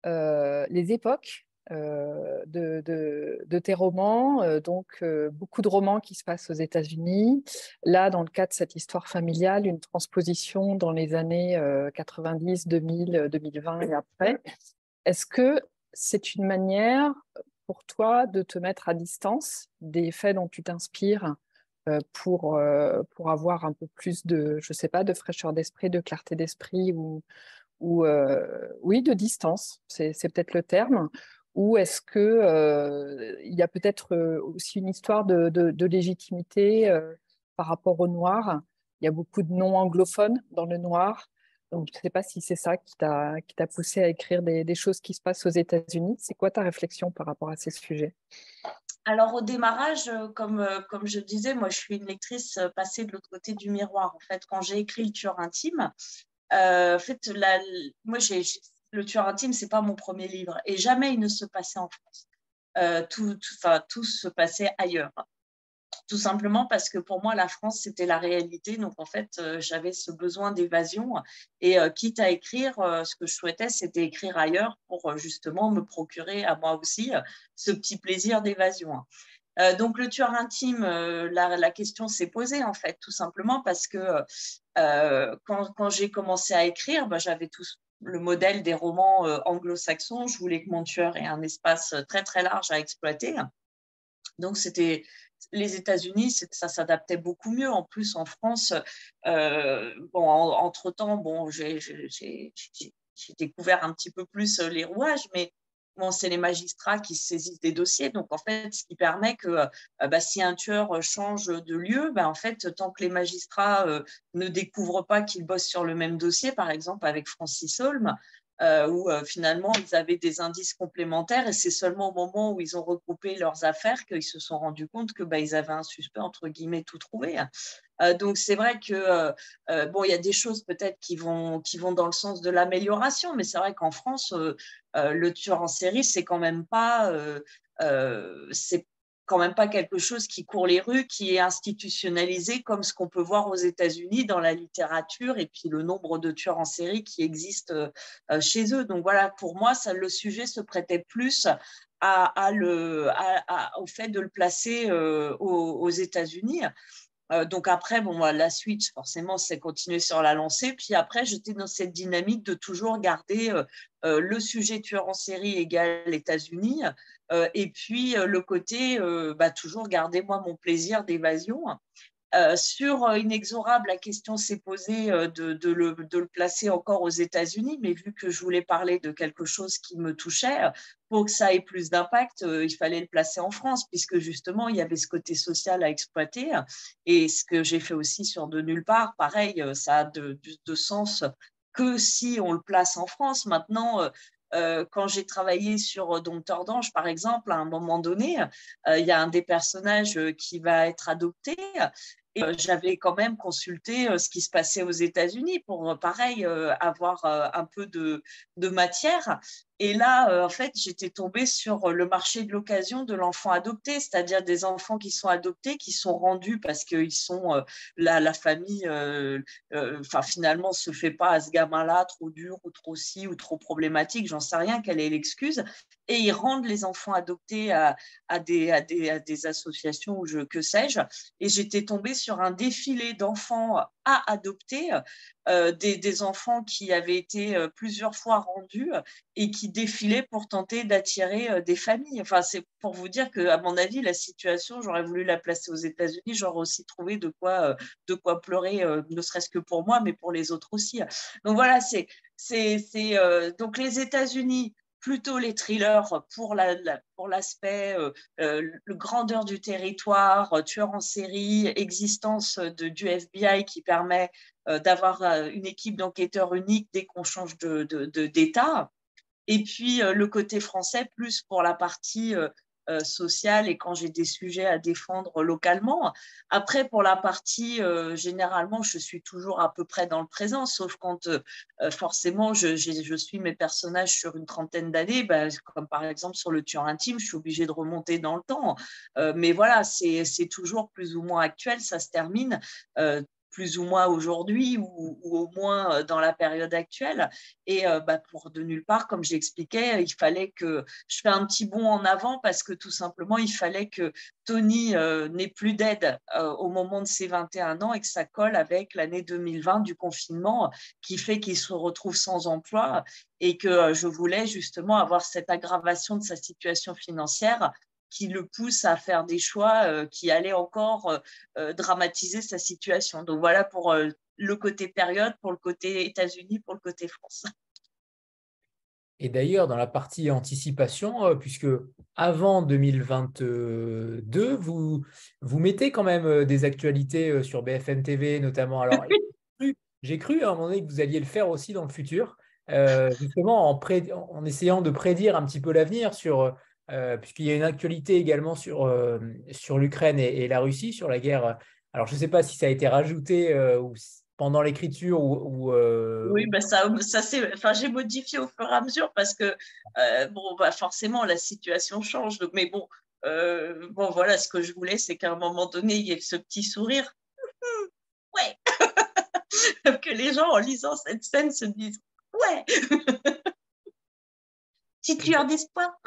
Speaker 4: euh, les époques de, tes romans, donc beaucoup de romans qui se passent aux États-Unis. Là, dans le cas de cette histoire familiale, une transposition dans les années 90, 2000, 2020 et après. Est-ce que c'est une manière pour toi de te mettre à distance des faits dont tu t'inspires pour, euh, pour avoir un peu plus de, je sais pas, de fraîcheur d'esprit, de clarté d'esprit ou, ou euh, oui, de distance, c'est peut-être le terme. Ou est-ce que il y a peut-être aussi une histoire de, de, légitimité par rapport au noir? Il y a beaucoup de non anglophones dans le noir. Donc, je ne sais pas si c'est ça qui t'a poussé à écrire des, des, choses qui se passent aux États-Unis. C'est quoi ta réflexion par rapport à ces sujets?
Speaker 2: Alors au démarrage, euh, comme, euh, comme je disais, moi je suis une lectrice euh, passée de l'autre côté du miroir. En fait, quand j'ai écrit Le tueur intime, en fait, moi j'ai, Le tueur intime, c'est pas mon premier livre et jamais il ne se passait en France. tout, tout, tout se passait ailleurs tout simplement parce que pour moi, la France, c'était la réalité. Donc, en fait, euh, j'avais ce besoin d'évasion. Et euh, quitte à écrire, euh, ce que je souhaitais, c'était écrire ailleurs pour justement me procurer à moi aussi ce petit plaisir d'évasion. donc, le tueur intime, la, question s'est posée, en fait, tout simplement parce que quand, j'ai commencé à écrire, bah, j'avais tout le modèle des romans anglo-saxons. Je voulais que mon tueur ait un espace très, très large à exploiter. Donc, c'était les États-Unis, ça s'adaptait beaucoup mieux. En plus, en France, euh, bon, entre-temps, bon, j'ai découvert un petit peu plus euh, les rouages, mais bon, c'est les magistrats qui saisissent des dossiers. Donc, en fait, ce qui permet que euh, bah, si un tueur change de lieu, bah, en fait, tant que les magistrats ne découvrent pas qu'ils bossent sur le même dossier, par exemple avec Francis Holm, euh, où euh, finalement ils avaient des indices complémentaires et c'est seulement au moment où ils ont regroupé leurs affaires qu'ils se sont rendus compte que bah, ils avaient un suspect entre guillemets tout trouvé. Euh, donc c'est vrai que bon, il y a des choses peut-être qui vont qui vont dans le sens de l'amélioration, mais c'est vrai qu'en France, le tueur en série c'est quand même pas c'est quand même pas quelque chose qui court les rues, qui est institutionnalisé comme ce qu'on peut voir aux États-Unis dans la littérature et puis le nombre de tueurs en série qui existent euh, chez eux. Donc voilà, pour moi, le sujet se prêtait plus au fait de le placer euh, aux, États-Unis. Euh, donc après, la suite, forcément, c'est continuer sur la lancée. Puis après, j'étais dans cette dynamique de toujours garder le sujet tueur en série égal États-Unis, euh, et puis euh, le côté, euh, bah, toujours garder moi mon plaisir d'évasion. Sur Inexorable, la question s'est posée de, de, le, placer encore aux États-Unis, mais vu que je voulais parler de quelque chose qui me touchait, pour que ça ait plus d'impact, il fallait le placer en France, puisque justement, il y avait ce côté social à exploiter. Et ce que j'ai fait aussi sur De Nulle part, pareil, ça a de, sens que si on le place en France. Maintenant, euh, quand j'ai travaillé sur euh, Dompteur d'Ange, par exemple, à un moment donné, euh, il y a un des personnages qui va être adopté. Et j'avais quand même consulté ce qui se passait aux États-Unis pour, pareil, avoir un peu de, de matière. Et là, euh, en fait, j'étais tombée sur euh, le marché de l'occasion de l'enfant adopté, c'est-à-dire des enfants qui sont adoptés, qui sont rendus parce qu'ils sont euh, la, la, famille, finalement, se fait pas à ce gamin-là trop dur ou trop si ou trop problématique, j'en sais rien, quelle est l'excuse. Et ils rendent les enfants adoptés à, des, à, des, associations ou que sais-je. Et j'étais tombée sur un défilé d'enfants à adopter, des, des, enfants qui avaient été plusieurs fois rendus et qui défilaient pour tenter d'attirer des familles. Enfin, c'est pour vous dire que, à mon avis, la situation, j'aurais voulu la placer aux États-Unis, j'aurais aussi trouvé de quoi, de quoi pleurer, ne serait-ce que pour moi, mais pour les autres aussi. Donc voilà, c'est, donc les États-Unis plutôt les thrillers pour l'aspect euh, le grandeur du territoire, tueur en série, existence du FBI qui permet d'avoir une équipe d'enquêteurs unique dès qu'on change d'État. De, de, et puis le côté français, plus pour la partie euh, et quand j'ai des sujets à défendre localement. Après, pour la partie, euh, généralement, je suis toujours à peu près dans le présent, sauf quand euh, forcément je, suis mes personnages sur une trentaine d'années, ben, comme par exemple sur le tueur intime, je suis obligée de remonter dans le temps. mais voilà, c'est toujours plus ou moins actuel, ça se termine plus ou moins aujourd'hui ou, au moins euh, dans la période actuelle. Et euh, bah, pour de nulle part, comme j'expliquais, il fallait que je fais un petit bond en avant parce que tout simplement, il fallait que Tony euh, n'ait plus d'aide au moment de ses 21 ans et que ça colle avec l'année 2020 du confinement qui fait qu'il se retrouve sans emploi et que je voulais justement avoir cette aggravation de sa situation financière qui le pousse à faire des choix euh, qui allaient encore euh, euh, dramatiser sa situation. Donc voilà pour le côté période, pour le côté États-Unis, pour le côté France.
Speaker 1: Et d'ailleurs, dans la partie anticipation, puisque avant 2022, vous, vous mettez quand même des actualités sur BFM TV notamment. Alors, j'ai cru à un moment donné que vous alliez le faire aussi dans le futur, justement en, en, essayant de prédire un petit peu l'avenir sur euh, puisqu'il y a une actualité également sur, euh, sur l'Ukraine et, la Russie, sur la guerre. Alors, je ne sais pas si ça a été rajouté euh, ou pendant l'écriture ou,
Speaker 2: oui bah ça, ça c'est enfin j'ai modifié au fur et à mesure parce que bon bah forcément la situation change. Donc mais bon bon voilà ce que je voulais c'est qu'à un moment donné il y ait ce petit sourire. Ouais. Que les gens en lisant cette scène se disent ouais. Petite lueur d'espoir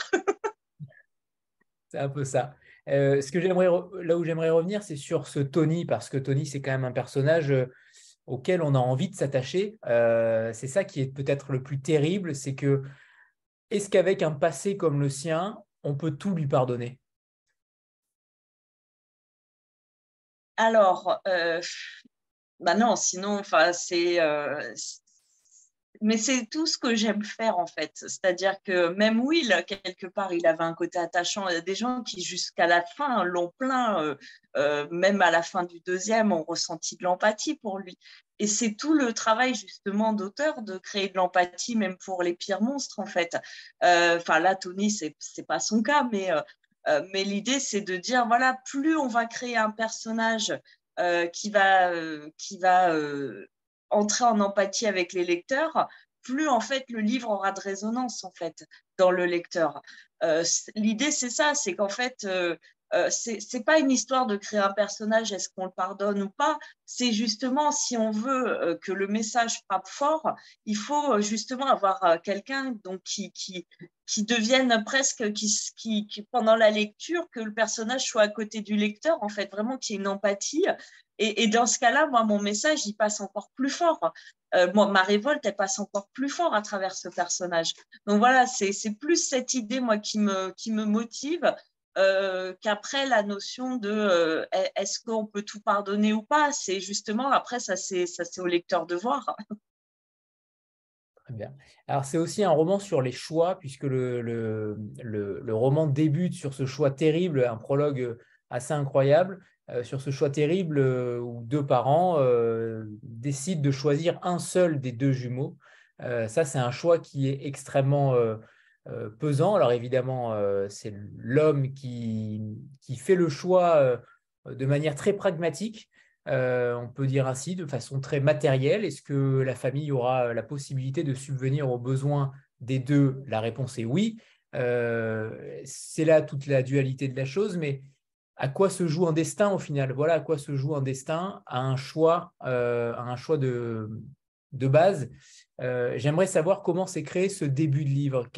Speaker 1: C'est un peu ça. Euh, ce que j'aimerais, là où j'aimerais revenir, c'est sur ce Tony, parce que Tony, c'est quand même un personnage euh, auquel on a envie de s'attacher. Euh, c'est ça qui est peut-être le plus terrible, c'est que est-ce qu'avec un passé comme le sien, on peut tout lui pardonner?
Speaker 2: Alors, bah non, sinon, enfin, c'est mais c'est tout ce que j'aime faire en fait. C'est-à-dire que même Will, quelque part, il avait un côté attachant. Il y a des gens qui, jusqu'à la fin, l'ont plein, euh, euh, même à la fin du deuxième, ont ressenti de l'empathie pour lui. Et c'est tout le travail justement d'auteur de créer de l'empathie, même pour les pires monstres en fait. Euh, enfin là, Tony, c'est pas son cas, mais, mais l'idée c'est de dire voilà, plus on va créer un personnage qui va, qui va entrer en empathie avec les lecteurs, plus en fait le livre aura de résonance en fait dans le lecteur. Euh, l'idée c'est ça, c'est qu'en fait euh, euh, c'est pas une histoire de créer un personnage, est-ce qu'on le pardonne ou pas? C'est justement si on veut que le message frappe fort, il faut justement avoir quelqu'un donc qui, qui, qui devienne presque qui, qui, pendant la lecture que le personnage soit à côté du lecteur en fait vraiment qu'il y ait une empathie et, dans ce cas-là, moi, mon message, il passe encore plus fort. Euh, moi, ma révolte, elle passe encore plus fort à travers ce personnage. Donc voilà, c'est plus cette idée, moi, qui me, qui me motive euh, qu'après la notion de euh, est-ce qu'on peut tout pardonner ou pas. C'est justement, après, ça, c'est au lecteur de voir.
Speaker 1: Très bien. Alors, c'est aussi un roman sur les choix, puisque le, le, le, roman débute sur ce choix terrible, un prologue assez incroyable. Euh, sur ce choix terrible euh, où deux parents euh, décident de choisir un seul des deux jumeaux. ça, c'est un choix qui est extrêmement pesant. Alors évidemment, c'est l'homme qui, qui, fait le choix de manière très pragmatique. on peut dire ainsi, de façon très matérielle. Est-ce que la famille aura la possibilité de subvenir aux besoins des deux? La réponse est oui. c'est là toute la dualité de la chose, mais à quoi se joue un destin au final. Voilà à quoi se joue un destin, à un choix, euh, un choix de, de base. Euh, j'aimerais savoir comment s'est créé ce début de livre.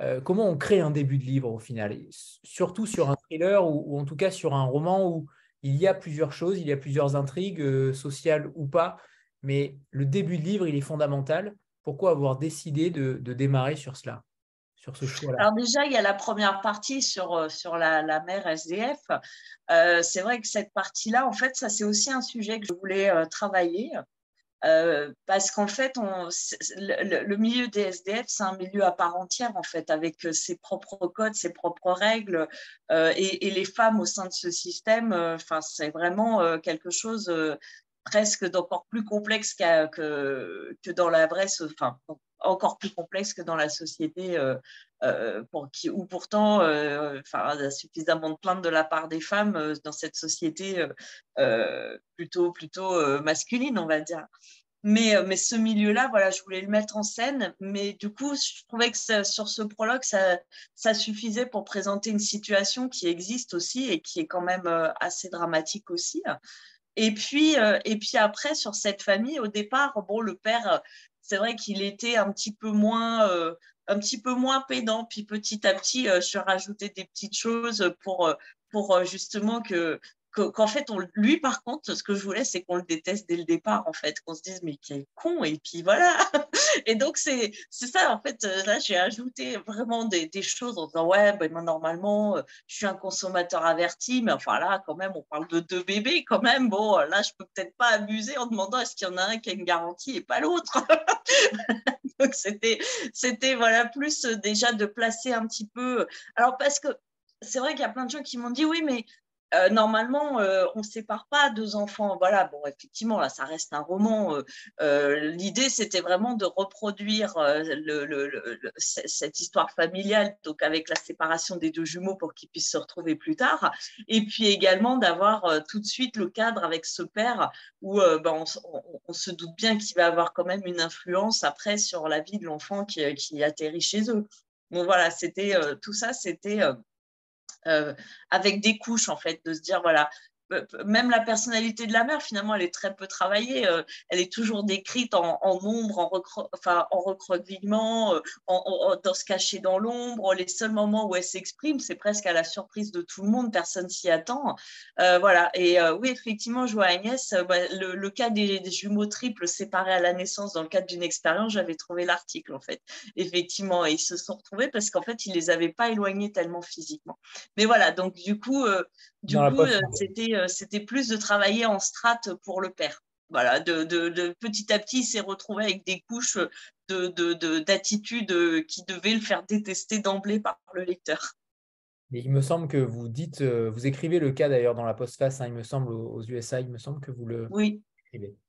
Speaker 1: Euh, comment on crée un début de livre au final? Surtout sur un thriller ou, en tout cas sur un roman où il y a plusieurs choses, il y a plusieurs intrigues, sociales ou pas. Mais le début de livre, il est fondamental. Pourquoi avoir décidé de démarrer sur cela?
Speaker 2: Alors déjà, il y a la première partie sur, euh, sur la, la mère SDF. Euh, c'est vrai que cette partie-là, en fait, ça c'est aussi un sujet que je voulais euh, travailler. parce qu'en fait, on, le, milieu des SDF, c'est un milieu à part entière, en fait, avec ses propres codes, ses propres règles. Et, les femmes au sein de ce système, enfin, c'est vraiment quelque chose presque d'encore plus complexe que, que dans la vraie, enfin, encore plus complexe que dans la société euh, euh, pour qui, où pourtant euh, enfin, il y a suffisamment de plaintes de la part des femmes dans cette société plutôt, plutôt masculine, on va dire. Mais, mais ce milieu-là, voilà, je voulais le mettre en scène, mais du coup, je trouvais que sur ce prologue, ça, ça suffisait pour présenter une situation qui existe aussi et qui est quand même assez dramatique aussi. Et puis, et puis après, sur cette famille, au départ, bon, le père, c'est vrai qu'il était un petit peu moins euh, petit pédant puis petit à petit euh, je rajoutais des petites choses pour euh, pour justement que qu'en fait, on, lui, par contre, ce que je voulais, c'est qu'on le déteste dès le départ, en fait, qu'on se dise, mais quel con, et puis voilà. Et donc, c'est ça, en fait, euh, là, j'ai ajouté vraiment des, choses en disant, ouais, ben, normalement, euh, je suis un consommateur averti, mais enfin là, quand même, on parle de deux bébés, quand même. Bon, là, je peux peut-être pas abuser en demandant est-ce qu'il y en a un qui a une garantie et pas l'autre? donc, c'était, c'était, voilà, plus euh, déjà de placer un petit peu. Alors, parce que c'est vrai qu'il y a plein de gens qui m'ont dit oui, mais euh, normalement, euh, on ne sépare pas deux enfants. Voilà, bon, effectivement, là, ça reste un roman. Euh, l'idée, c'était vraiment de reproduire cette histoire familiale, donc avec la séparation des deux jumeaux pour qu'ils puissent se retrouver plus tard. Et puis également d'avoir tout de suite le cadre avec ce père où ben, on, se doute bien qu'il va avoir quand même une influence après sur la vie de l'enfant qui, qui atterrit chez eux. Donc voilà, c'était tout ça, c'était euh, avec des couches, en fait, de se dire, voilà, même la personnalité de la mère, finalement, elle est très peu travaillée. Euh, elle est toujours décrite en, ombre, en, enfin, en recroquevillement, euh, en, dans se cacher dans l'ombre. Les seuls moments où elle s'exprime, c'est presque à la surprise de tout le monde. Personne s'y attend. Euh, voilà. Et oui, effectivement, je vois Agnès, bah, le, cas des, jumeaux triples séparés à la naissance dans le cadre d'une expérience, j'avais trouvé l'article, en fait. Effectivement, et ils se sont retrouvés parce qu'en fait, ils les avaient pas éloignés tellement physiquement. Mais voilà, donc du coup, du coup, c'était euh, c'était plus de travailler en strate pour le père. voilà, de, petit à petit, il s'est retrouvé avec des couches d'attitudes de, qui devaient le faire détester d'emblée par le lecteur.
Speaker 1: Et il me semble que vous dites, vous écrivez le cas d'ailleurs dans la postface, hein, il me semble, aux USA, il me semble que vous le,
Speaker 2: oui.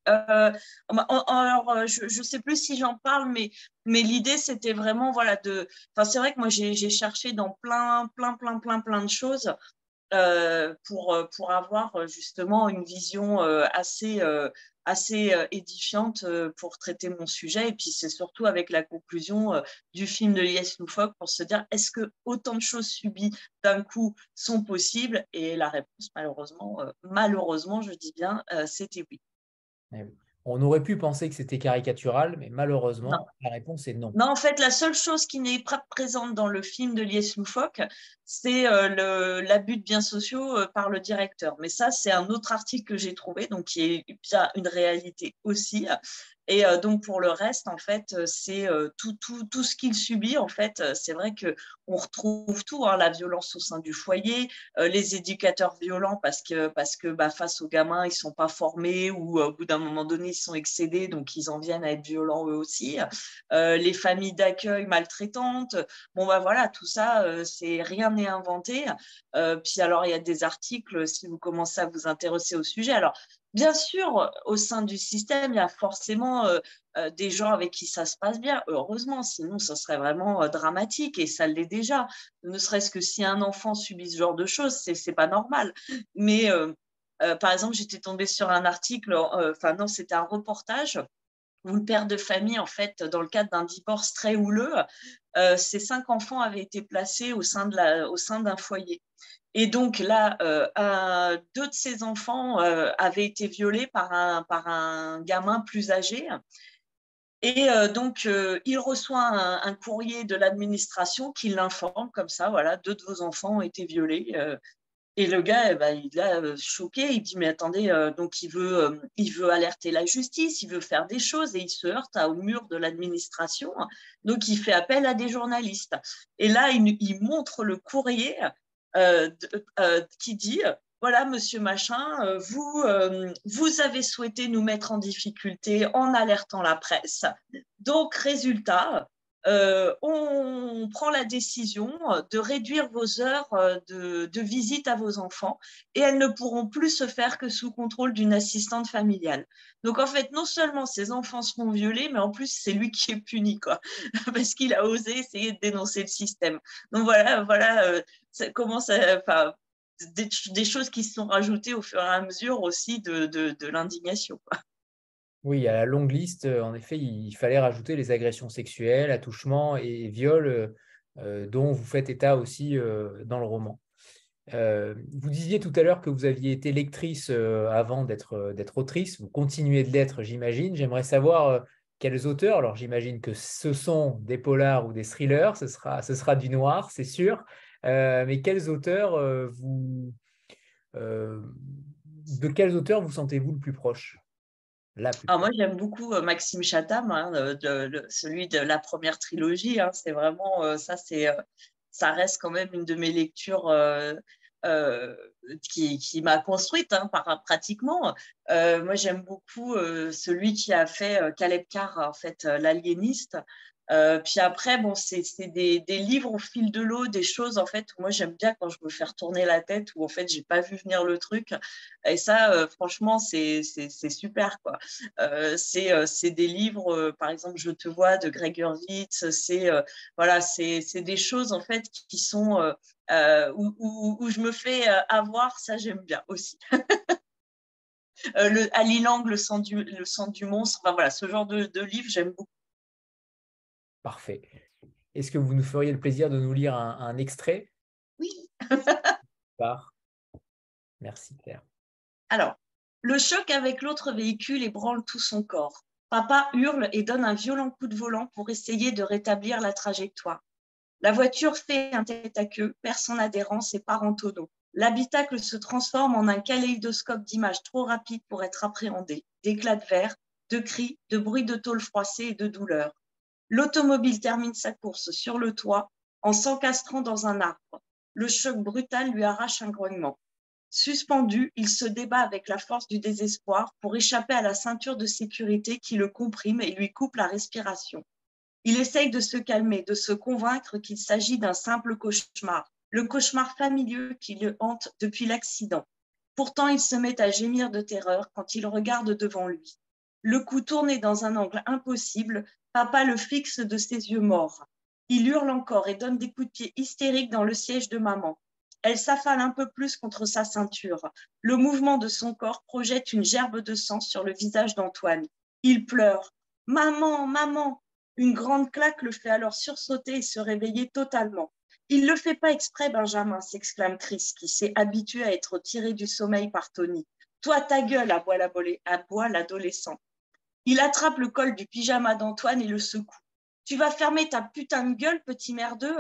Speaker 2: Euh, alors, euh, je ne sais plus si j'en parle, mais, mais l'idée, c'était vraiment, voilà, de. Enfin, c'est vrai que moi, j'ai cherché dans plein, plein, plein, plein, plein de choses euh, pour, pour avoir justement une vision assez, assez édifiante pour traiter mon sujet. Et puis, c'est surtout avec la conclusion du film de Lies Loufoque pour se dire est-ce que autant de choses subies d'un coup sont possibles? Et la réponse, malheureusement, malheureusement, je dis bien, c'était oui.
Speaker 1: Eh On aurait pu penser que c'était caricatural, mais malheureusement, la réponse est non.
Speaker 2: Non, en fait, la seule chose qui n'est pas présente dans le film de Lies Loufoque, c'est euh, l'abus de biens sociaux euh, par le directeur. Mais ça, c'est un autre article que j'ai trouvé, donc qui est bien une réalité aussi. Et euh, donc pour le reste, en fait, euh, c'est euh, tout, tout, tout, ce qu'il subit. En fait, c'est vrai que on retrouve tout, hein, la violence au sein du foyer, les éducateurs violents parce que parce que bah, face aux gamins, ils sont pas formés ou au bout d'un moment donné, ils sont excédés, donc ils en viennent à être violents eux aussi. les familles d'accueil maltraitantes. Bon bah voilà, tout ça, c'est rien n'est inventé. puis alors il y a des articles si vous commencez à vous intéresser au sujet. Alors Bien sûr, au sein du système, il y a forcément euh, euh, des gens avec qui ça se passe bien, heureusement, sinon ça serait vraiment euh, dramatique et ça l'est déjà. Ne serait-ce que si un enfant subit ce genre de choses, c'est n'est pas normal. Mais par exemple, j'étais tombée sur un article, enfin non, c'était un reportage où le père de famille, en fait, dans le cadre d'un divorce très houleux, ses cinq enfants avaient été placés au sein d'un foyer. Et donc là, euh, deux de ses enfants euh, avaient été violés par un, par un gamin plus âgé. Et euh, donc, il reçoit un, courrier de l'administration qui l'informe comme ça, voilà, deux de vos enfants ont été violés. Et le gars, eh ben, il est choqué, il dit, mais attendez, donc il veut, il veut alerter la justice, il veut faire des choses et il se heurte au mur de l'administration. Donc, il fait appel à des journalistes. Et là, il, montre le courrier euh, euh, qui dit voilà, monsieur machin, euh, vous, vous avez souhaité nous mettre en difficulté en alertant la presse. Donc, résultat, on prend la décision de réduire vos heures de, de, visite à vos enfants et elles ne pourront plus se faire que sous contrôle d'une assistante familiale. Donc en fait, non seulement ces enfants seront violés, mais en plus c'est lui qui est puni, quoi, parce qu'il a osé essayer de dénoncer le système. Donc voilà, voilà ça commence à, des, choses qui se sont rajoutées au fur et à mesure aussi de, de, l'indignation.
Speaker 1: Oui, à la longue liste, en effet, il fallait rajouter les agressions sexuelles, attouchements et viols euh, dont vous faites état aussi euh, dans le roman. Euh, vous disiez tout à l'heure que vous aviez été lectrice avant d'être autrice. Vous continuez de l'être, j'imagine. J'aimerais savoir quels auteurs. Alors, j'imagine que ce sont des polars ou des thrillers. Ce sera, ce sera du noir, c'est sûr. Euh, mais quels auteurs euh, vous, euh, de quels auteurs vous sentez-vous le plus proche?
Speaker 2: Ah, moi, j'aime beaucoup Maxime Chatham, hein, celui de la première trilogie. Hein. c'est vraiment ça, c'est ça reste quand même une de mes lectures qui, m'a construite hein, pratiquement. moi, j'aime beaucoup celui qui a fait Caleb Carr, en fait, l'aliéniste. Euh, puis après, bon, c'est des, livres au fil de l'eau, des choses en fait où moi j'aime bien quand je me fais retourner la tête où en fait j'ai pas vu venir le truc. Et ça, euh, franchement, c'est super quoi. Euh, c'est des livres, par exemple, Je te vois de Greg Hurwitz. C'est voilà, c'est des choses en fait qui sont où, je me fais avoir. Ça, j'aime bien aussi. le, Lang, le sang du, le sang du monstre. Enfin, voilà, ce genre de, de livre, j'aime beaucoup.
Speaker 1: Parfait. Est-ce que vous nous feriez le plaisir de nous lire un, extrait?
Speaker 2: Oui.
Speaker 1: Merci Claire.
Speaker 2: Alors, le choc avec l'autre véhicule ébranle tout son corps. Papa hurle et donne un violent coup de volant pour essayer de rétablir la trajectoire. La voiture fait un tête à queue, perd son adhérence et part en tonneau. L'habitacle se transforme en un kaléidoscope d'images trop rapides pour être appréhendé. D'éclats de verre, de cris, de bruits de tôle froissée et de douleur. L'automobile termine sa course sur le toit en s'encastrant dans un arbre. Le choc brutal lui arrache un grognement. Suspendu, il se débat avec la force du désespoir pour échapper à la ceinture de sécurité qui le comprime et lui coupe la respiration. Il essaye de se calmer, de se convaincre qu'il s'agit d'un simple cauchemar, le cauchemar familier qui le hante depuis l'accident. Pourtant, il se met à gémir de terreur quand il regarde devant lui. Le cou tourné dans un angle impossible, papa le fixe de ses yeux morts. Il hurle encore et donne des coups de pied hystériques dans le siège de maman. Elle s'affale un peu plus contre sa ceinture. Le mouvement de son corps projette une gerbe de sang sur le visage d'Antoine. Il pleure. Maman, maman. Une grande claque le fait alors sursauter et se réveiller totalement. Il ne le fait pas exprès, Benjamin, s'exclame Chris, qui s'est habitué à être tiré du sommeil par Tony. Toi, ta gueule, aboie l'adolescent. Il attrape le col du pyjama d'Antoine et le secoue. Tu vas fermer ta putain de gueule, petit merdeux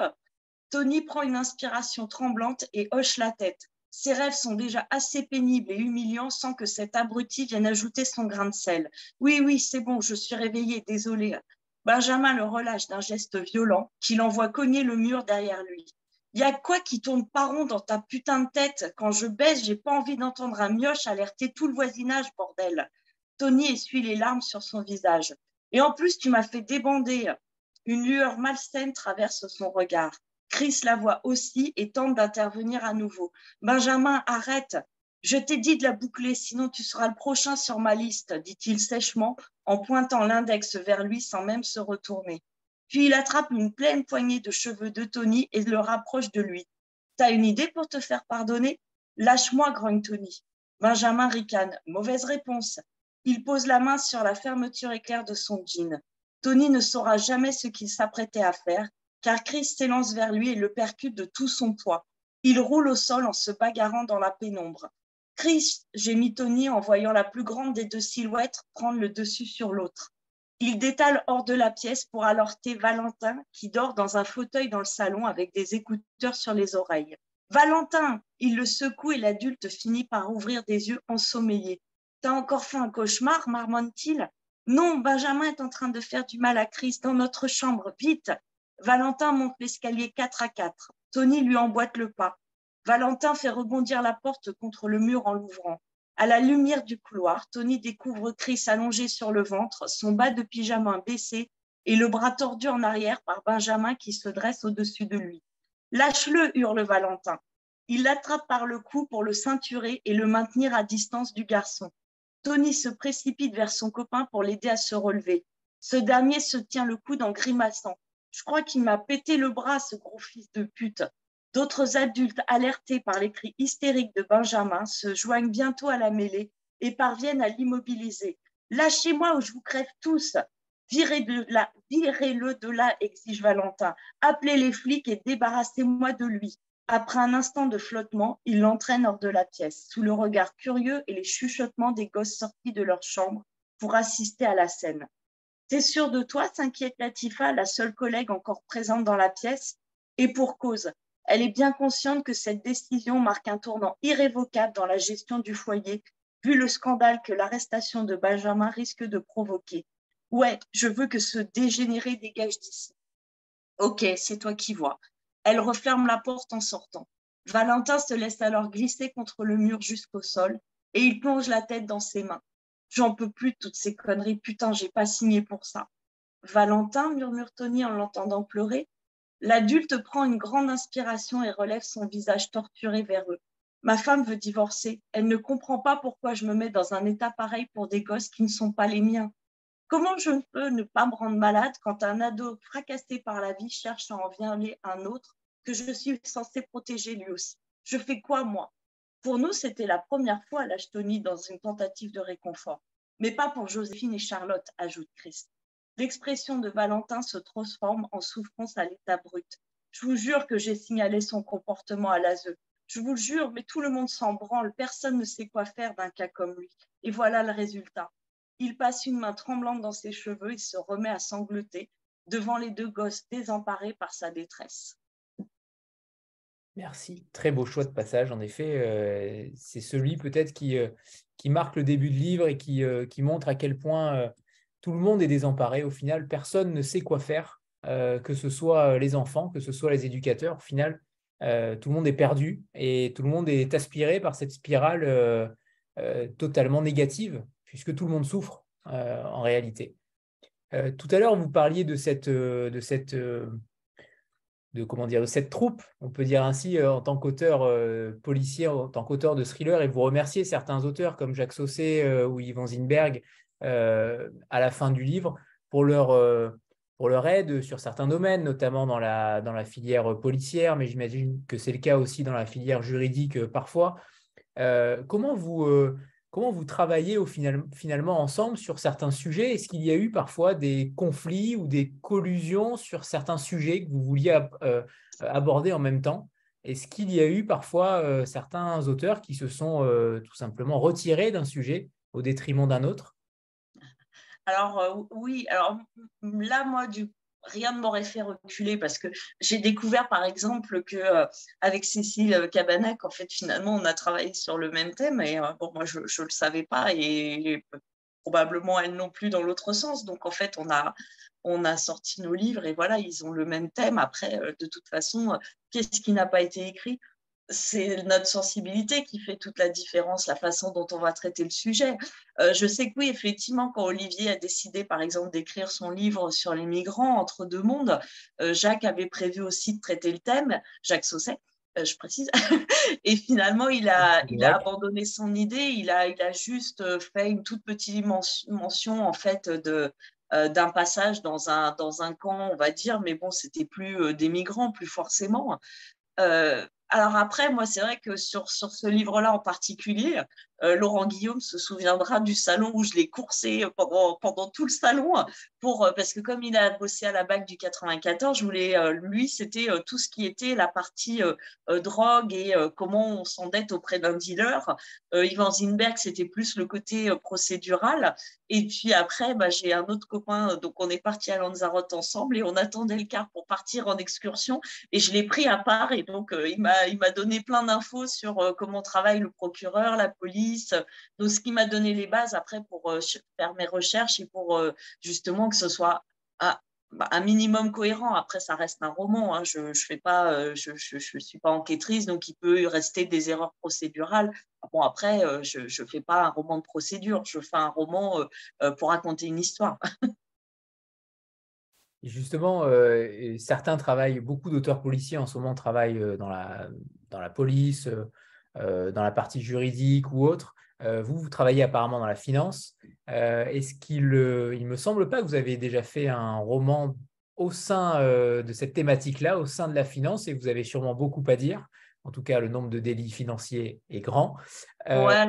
Speaker 2: Tony prend une inspiration tremblante et hoche la tête. Ses rêves sont déjà assez pénibles et humiliants sans que cet abruti vienne ajouter son grain de sel. Oui, oui, c'est bon, je suis réveillée, désolé. Benjamin le relâche d'un geste violent qui l'envoie cogner le mur derrière lui. Y a quoi qui tourne pas rond dans ta putain de tête? Quand je baisse, j'ai pas envie d'entendre un mioche alerter tout le voisinage, bordel. Tony essuie les larmes sur son visage. Et en plus, tu m'as fait débander. Une lueur malsaine traverse son regard. Chris la voit aussi et tente d'intervenir à nouveau. Benjamin, arrête. Je t'ai dit de la boucler, sinon tu seras le prochain sur ma liste, dit-il sèchement en pointant l'index vers lui sans même se retourner. Puis il attrape une pleine poignée de cheveux de Tony et le rapproche de lui. T'as une idée pour te faire pardonner? Lâche-moi, grogne Tony. Benjamin ricane. Mauvaise réponse. Il pose la main sur la fermeture éclair de son jean. Tony ne saura jamais ce qu'il s'apprêtait à faire car Chris s'élance vers lui et le percute de tout son poids. Il roule au sol en se bagarrant dans la pénombre. Chris, gémit Tony en voyant la plus grande des deux silhouettes prendre le dessus sur l'autre. Il détale hors de la pièce pour alerter Valentin qui dort dans un fauteuil dans le salon avec des écouteurs sur les oreilles. Valentin Il le secoue et l'adulte finit par ouvrir des yeux ensommeillés. T'as encore fait un cauchemar marmonne-t-il? Non, Benjamin est en train de faire du mal à Chris dans notre chambre. Vite Valentin monte l'escalier 4 à 4. Tony lui emboîte le pas. Valentin fait rebondir la porte contre le mur en l'ouvrant. À la lumière du couloir, Tony découvre Chris allongé sur le ventre, son bas de pyjama baissé et le bras tordu en arrière par Benjamin qui se dresse au-dessus de lui. Lâche-le, hurle Valentin. Il l'attrape par le cou pour le ceinturer et le maintenir à distance du garçon. Tony se précipite vers son copain pour l'aider à se relever. Ce dernier se tient le coude en grimaçant. Je crois qu'il m'a pété le bras, ce gros fils de pute. D'autres adultes, alertés par les cris hystériques de Benjamin, se joignent bientôt à la mêlée et parviennent à l'immobiliser. Lâchez-moi ou je vous crève tous. Virez-le de là, exige Valentin. Appelez les flics et débarrassez-moi de lui. Après un instant de flottement, il l'entraîne hors de la pièce, sous le regard curieux et les chuchotements des gosses sortis de leur chambre pour assister à la scène. T'es sûr de toi s'inquiète Latifa, la seule collègue encore présente dans la pièce? Et pour cause, elle est bien consciente que cette décision marque un tournant irrévocable dans la gestion du foyer, vu le scandale que l'arrestation de Benjamin risque de provoquer. Ouais, je veux que ce dégénéré dégage d'ici. Ok, c'est toi qui vois. Elle referme la porte en sortant. Valentin se laisse alors glisser contre le mur jusqu'au sol et il plonge la tête dans ses mains. J'en peux plus de toutes ces conneries. Putain, j'ai pas signé pour ça. Valentin, murmure Tony en l'entendant pleurer. L'adulte prend une grande inspiration et relève son visage torturé vers eux. Ma femme veut divorcer. Elle ne comprend pas pourquoi je me mets dans un état pareil pour des gosses qui ne sont pas les miens. Comment je peux ne pas me rendre malade quand un ado fracassé par la vie cherche à en violer un autre que je suis censée protéger lui aussi? Je fais quoi, moi? Pour nous, c'était la première fois à Tony dans une tentative de réconfort. Mais pas pour Joséphine et Charlotte, ajoute Christ. L'expression de Valentin se transforme en souffrance à l'état brut. Je vous jure que j'ai signalé son comportement à l'ASE. Je vous le jure, mais tout le monde s'en branle. Personne ne sait quoi faire d'un cas comme lui. Et voilà le résultat. Il passe une main tremblante dans ses cheveux et se remet à sangloter devant les deux gosses désemparés par sa détresse.
Speaker 1: Merci. Très beau choix de passage, en effet. Euh, c'est celui peut-être qui, euh, marque le début de livre et euh, qui montre à quel point tout le monde est désemparé. Au final, personne ne sait quoi faire, que ce soit les enfants, que ce soit les éducateurs. Au final, tout le monde est perdu et tout le monde est aspiré par cette spirale totalement négative, puisque tout le monde souffre en réalité. tout à l'heure, vous parliez de cette, de cette de comment dire de cette troupe, on peut dire ainsi, en tant qu'auteur policier, en tant qu'auteur de thriller, et vous remerciez certains auteurs comme Jacques Sausset ou Yvan Zinberg à la fin du livre pour leur, pour leur aide sur certains domaines, notamment dans la, dans la filière policière, mais j'imagine que c'est le cas aussi dans la filière juridique parfois. comment vous comment vous travaillez au final, finalement ensemble sur certains sujets? Est-ce qu'il y a eu parfois des conflits ou des collusions sur certains sujets que vous vouliez euh, aborder en même temps? Est-ce qu'il y a eu parfois euh, certains auteurs qui se sont euh, tout simplement retirés d'un sujet au détriment d'un autre?
Speaker 2: Alors oui, alors là, moi, du rien ne m'aurait fait reculer parce que j'ai découvert par exemple que euh, avec Cécile Cabanac, en fait, finalement, on a travaillé sur le même thème et euh, bon, moi, je ne le savais pas et, probablement elle non plus dans l'autre sens. Donc, en fait, on a, sorti nos livres et voilà, ils ont le même thème. Après, euh, de toute façon, qu'est-ce qui n'a pas été écrit? C'est notre sensibilité qui fait toute la différence, la façon dont on va traiter le sujet. Euh, je sais que oui, effectivement, quand Olivier a décidé, par exemple, d'écrire son livre sur les migrants entre deux mondes, euh, Jacques avait prévu aussi de traiter le thème, Jacques Sausset, euh, je précise, et finalement, il a, il a abandonné son idée, il a, il a juste fait une toute petite mention, en fait, de, d'un passage dans un, dans un camp, on va dire, mais bon, c'était plus des migrants, plus forcément. Euh, alors après, moi, c'est vrai que sur, sur ce livre-là en particulier, euh, Laurent Guillaume se souviendra du salon où je l'ai coursé pendant, tout le salon, euh, parce que comme il a bossé à la BAC du 94, je voulais, euh, lui, c'était tout ce qui était la partie drogue et comment on s'endette auprès d'un dealer. Ivan Zinberg, c'était plus le côté procédural. Et puis après, bah, j'ai un autre copain, donc on est parti à Lanzarote ensemble et on attendait le car pour partir en excursion. Et je l'ai pris à part et donc il m'a donné plein d'infos sur comment travaille le procureur, la police donc, ce qui m'a donné les bases après pour euh, faire mes recherches et pour euh, justement que ce soit bah, un minimum cohérent. Après, ça reste un roman. Hein. Je ne pas, euh, je, je, suis pas enquêtrice, donc il peut rester des erreurs procédurales. Bon, après, je ne fais pas un roman de procédure. Je fais un roman pour raconter une histoire.
Speaker 1: Justement, certains travaillent, beaucoup d'auteurs policiers en ce moment travaillent dans la, dans la police, euh, dans la partie juridique ou autre. Euh, vous, vous travaillez apparemment dans la finance. Euh, est-ce qu'il il me semble pas que vous avez déjà fait un roman au sein de cette thématique-là, au sein de la finance, et vous avez sûrement beaucoup à dire. En tout cas, le nombre de délits financiers est grand.
Speaker 2: Euh...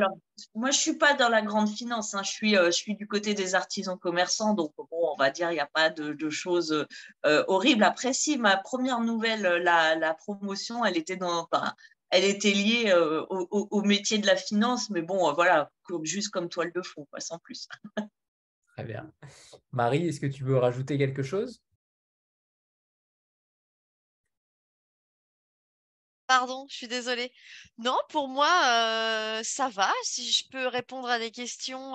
Speaker 2: Moi, je suis pas dans la grande finance. Hein. Je, suis, du côté des artisans commerçants. Donc, bon, on va dire, il n'y a pas de, choses horribles. Après, si, ma première nouvelle, la, la promotion, elle était dans, elle était liée euh, au, métier de la finance, mais bon, euh, voilà, juste comme toile de fond, sans plus.
Speaker 1: Très bien. Marie, est-ce que tu veux rajouter quelque chose?
Speaker 3: Pardon, je suis désolée. Non, pour moi, euh, ça va. Si je peux répondre à des questions,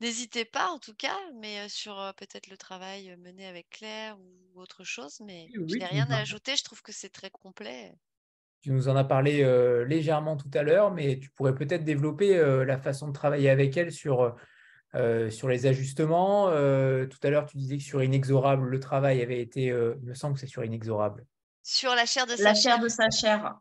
Speaker 3: n'hésitez pas en tout cas, mais sur peut-être le travail mené avec Claire ou autre chose. Mais je n'ai rien à ajouter, je trouve que c'est très complet.
Speaker 1: Tu nous en as parlé euh, légèrement tout à l'heure, mais tu pourrais peut-être développer euh, la façon de travailler avec elle sur, euh, sur les ajustements. tout à l'heure, tu disais que sur Inexorable, le travail avait été, il me semble que c'est sur Inexorable.
Speaker 3: Sur la chair de
Speaker 2: sa la chair. de sa chair.